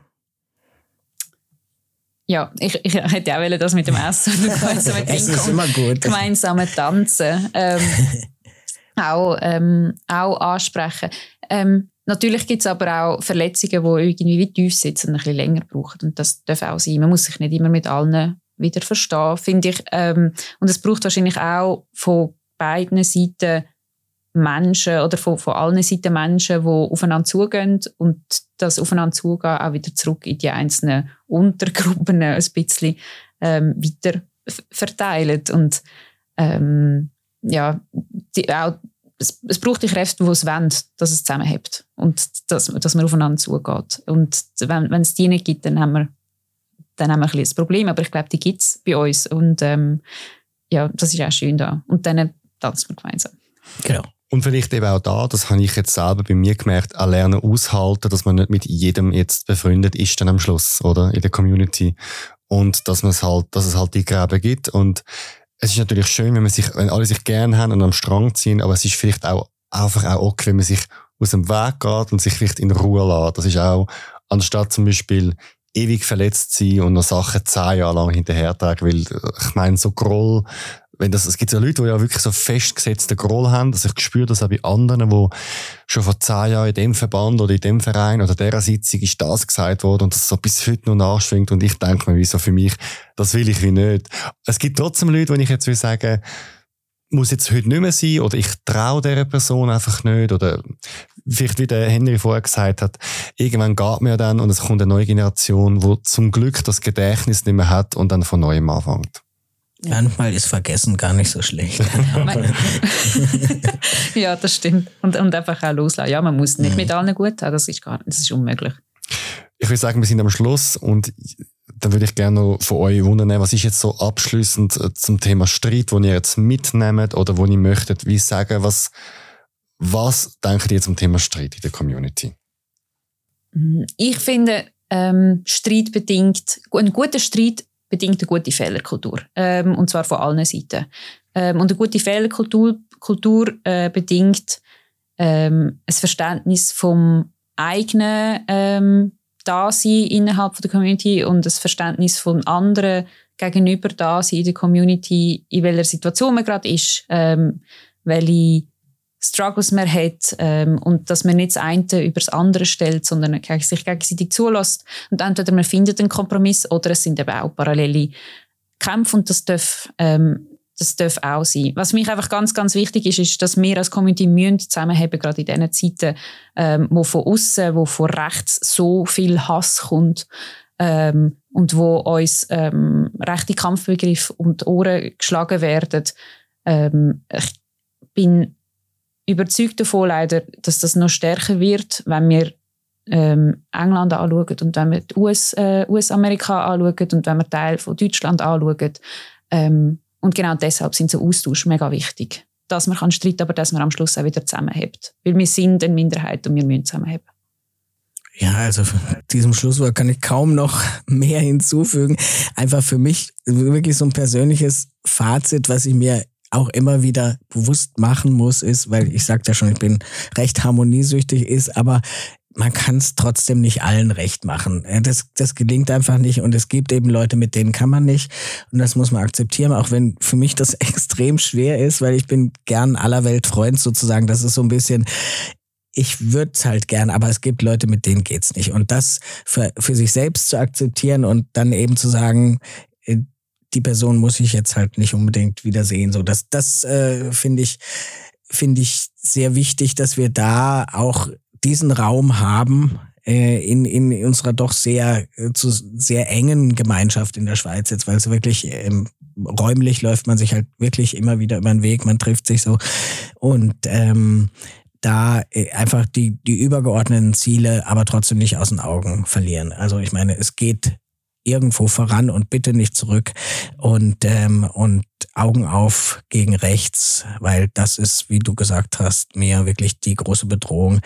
Ja, ich, ich hätte auch das mit dem Essen und gemeinsamen Essen ist immer gut. gemeinsamen Tanzen ähm, auch, ähm, auch ansprechen. Ähm, Natürlich gibt es aber auch Verletzungen, die irgendwie wie tief sitzen und ein bisschen länger brauchen. Und das darf auch sein. Man muss sich nicht immer mit allen wieder verstehen, finde ich. Ähm, und es braucht wahrscheinlich auch von beiden Seiten Menschen oder von, von allen Seiten Menschen, die aufeinander zugehen und das aufeinander zugehen auch wieder zurück in die einzelnen Untergruppen ein bisschen ähm, weiter verteilen. Und ähm, ja, die, auch es, es braucht die Kräfte, die es wollen, dass es zusammenhält und dass, dass man aufeinander zugeht. Und wenn, wenn es die nicht gibt, dann haben wir, dann haben wir ein, ein Problem. Aber ich glaube, die gibt es bei uns. Und ähm, ja, das ist auch schön da. Und dann tanzen wir gemeinsam. Genau. Und vielleicht eben auch da, das habe ich jetzt selber bei mir gemerkt, auch lernen aushalten, dass man nicht mit jedem jetzt befreundet ist dann am Schluss, oder? In der Community. Und dass es halt, dass es halt die Gräben gibt. Und es ist natürlich schön, wenn man sich, wenn alle sich gern haben und am Strang ziehen, aber es ist vielleicht auch einfach auch okay, wenn man sich aus dem Weg geht und sich vielleicht in Ruhe lässt. Das ist auch, anstatt zum Beispiel ewig verletzt zu sein und noch Sachen zehn Jahre lang hinterhertragen, weil ich meine, so Groll wenn das, es gibt ja Leute, die ja wirklich so festgesetzte Groll haben, dass ich spüre das auch bei anderen, die schon vor zehn Jahren in dem Verband oder in dem Verein oder dieser Sitzung ist das gesagt worden und das so bis heute noch nachschwingt und ich denke mir, wieso für mich, das will ich wie nicht. Es gibt trotzdem Leute, die ich jetzt will sagen, muss jetzt heute nicht mehr sein oder ich traue dieser Person einfach nicht oder vielleicht wie der Henry vorher gesagt hat, irgendwann geht ja dann und es kommt eine neue Generation, die zum Glück das Gedächtnis nicht mehr hat und dann von neuem anfängt. Manchmal ist Vergessen gar nicht so schlecht. ja, das stimmt. Und, und einfach auch loslassen. Ja, man muss nicht mit allen gut haben, das ist, gar, das ist unmöglich. Ich würde sagen, wir sind am Schluss und dann würde ich gerne noch von euch wundern, was ist jetzt so abschließend äh, zum Thema Streit, wo ihr jetzt mitnehmt oder wo ihr möchtet, wie sagen, was, was denkt ihr zum Thema Streit in der Community? Ich finde, ähm, Streit bedingt, ein guter Streit bedingt eine gute Fehlerkultur. Ähm, und zwar von allen Seiten. Ähm, und eine gute Fehlerkultur Kultur, äh, bedingt ähm, ein Verständnis vom eigenen ähm, Dasein innerhalb der Community und das Verständnis von anderen gegenüber Dasein in der Community, in welcher Situation man gerade ist, ähm, welche Struggles man hat ähm, und dass man nicht das eine über das andere stellt, sondern sich gegenseitig zulässt. Und entweder man findet einen Kompromiss oder es sind eben auch parallele Kämpfe und das darf, ähm, das darf auch sein. Was mich einfach ganz, ganz wichtig ist, ist, dass wir als Community müssen zusammenhaben, gerade in diesen Zeiten, ähm, wo von außen, wo von rechts so viel Hass kommt ähm, und wo uns ähm, rechte Kampfbegriffe und Ohren geschlagen werden. Ähm, ich bin überzeugt davon leider, dass das noch stärker wird, wenn wir ähm, England anschauen und wenn wir die US, äh, US-Amerika anschauen und wenn wir Teil von Deutschland anschauen. Ähm, und genau deshalb sind so Austausch mega wichtig. Dass man kann streiten, aber dass man am Schluss auch wieder zusammenhält. Weil wir sind eine Minderheit und wir müssen zusammenhalten. Ja, also diesem Schlusswort kann ich kaum noch mehr hinzufügen. Einfach für mich wirklich so ein persönliches Fazit, was ich mir auch immer wieder bewusst machen muss, ist, weil ich sagte ja schon, ich bin recht harmoniesüchtig, ist, aber man kann es trotzdem nicht allen recht machen. Das, das gelingt einfach nicht und es gibt eben Leute, mit denen kann man nicht und das muss man akzeptieren, auch wenn für mich das extrem schwer ist, weil ich bin gern aller Welt Freund sozusagen. Das ist so ein bisschen, ich würde es halt gern, aber es gibt Leute, mit denen geht's nicht. Und das für, für sich selbst zu akzeptieren und dann eben zu sagen, die Person muss ich jetzt halt nicht unbedingt wiedersehen. So, das, das äh, finde ich, finde ich sehr wichtig, dass wir da auch diesen Raum haben, äh, in, in unserer doch sehr, äh, zu sehr engen Gemeinschaft in der Schweiz jetzt, weil es wirklich ähm, räumlich läuft man sich halt wirklich immer wieder über den Weg, man trifft sich so und ähm, da äh, einfach die, die übergeordneten Ziele aber trotzdem nicht aus den Augen verlieren. Also ich meine, es geht irgendwo voran und bitte nicht zurück und ähm, und Augen auf gegen rechts, weil das ist, wie du gesagt hast, mir wirklich die große Bedrohung,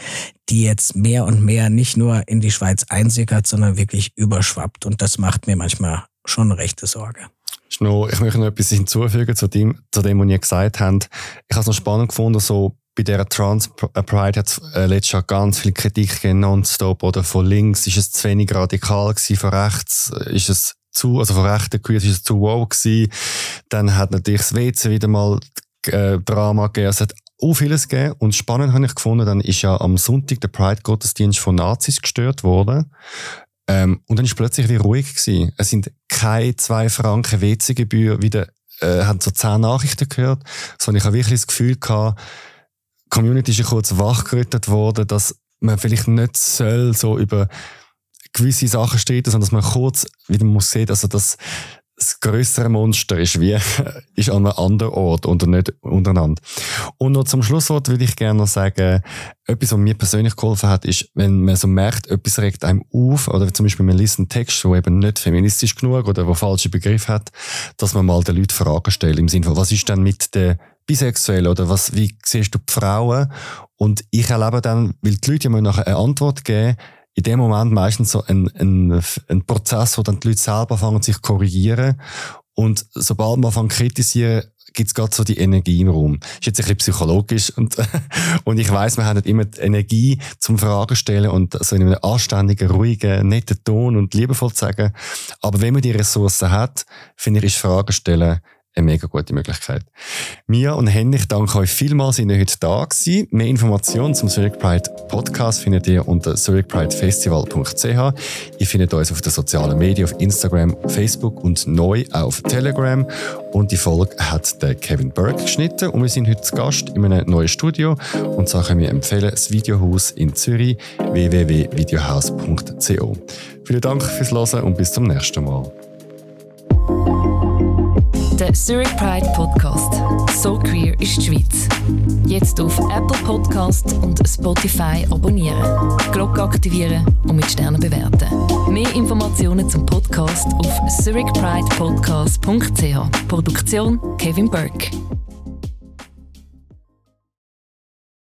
die jetzt mehr und mehr nicht nur in die Schweiz einsickert, sondern wirklich überschwappt und das macht mir manchmal schon rechte Sorge. Ich möchte noch etwas hinzufügen zu dem, zu dem, was ihr gesagt habt. Ich habe es noch spannend gefunden, so bei der Trans Pride hat es äh, letztes Jahr ganz viel Kritik gegeben, nonstop, oder von links ist es zu wenig radikal gewesen, von rechts ist es zu, also von rechten Queers ist es zu wow gewesen. Dann hat natürlich das WC wieder mal äh, Drama gegeben. Es hat auch vieles gegeben. Und spannend habe ich gefunden, dann ist ja am Sonntag der Pride-Gottesdienst von Nazis gestört worden. Ähm, und dann ist plötzlich wieder ruhig gewesen. Es sind keine zwei Franken WC-Gebühr wieder, äh, haben so zehn Nachrichten gehört, sondern ich habe wirklich das Gefühl gehabt, Community ist ja kurz wachgerüttet worden, dass man vielleicht nicht soll so über gewisse Sachen streiten, sondern dass man kurz wieder muss sehen, also dass das größere Monster ist wie ist an einem anderen Ort und nicht untereinander. Und noch zum Schlusswort würde ich gerne noch sagen, etwas, was mir persönlich geholfen hat, ist, wenn man so merkt, etwas regt einem auf, oder zum Beispiel man liest einen Text, der eben nicht feministisch genug oder der falsche Begriff hat, dass man mal den Leuten Fragen stellt, im Sinne von, was ist denn mit der bisexuell oder was, wie siehst du die Frauen? Und ich erlebe dann, weil die Leute ja nachher eine Antwort geben, in dem Moment meistens so ein, ein, ein Prozess, wo dann die Leute selber fangen, sich korrigieren. Und sobald man anfängt kritisieren, gibt es gerade so die Energie im Raum. Ist jetzt ein bisschen psychologisch und, und ich weiß, wir haben nicht immer die Energie zum Fragen stellen und so in einem anständigen, ruhigen, netten Ton und liebevoll zu sagen. Aber wenn man die Ressourcen hat, finde ich, ist Fragen stellen eine mega gute Möglichkeit. Mia und Henny, ich danke euch vielmals, dass ihr heute da gewesen. Mehr Informationen zum Zurich Pride Podcast findet ihr unter zurichpridefestival.ch. Ihr findet uns auf den sozialen Medien, auf Instagram, Facebook und neu auf Telegram. Und die Folge hat der Kevin Burke geschnitten und wir sind heute zu Gast in einem neuen Studio. Und so können wir empfehlen, das Videohaus in Zürich, www.videohaus.co. Vielen Dank fürs Hören und bis zum nächsten Mal. Der Zurich Pride Podcast. So queer ist die Schweiz. Jetzt auf Apple Podcast und Spotify abonnieren, Glocke aktivieren und mit Sternen bewerten. Mehr Informationen zum Podcast auf zurichpridepodcast.ch. Produktion Kevin Burke.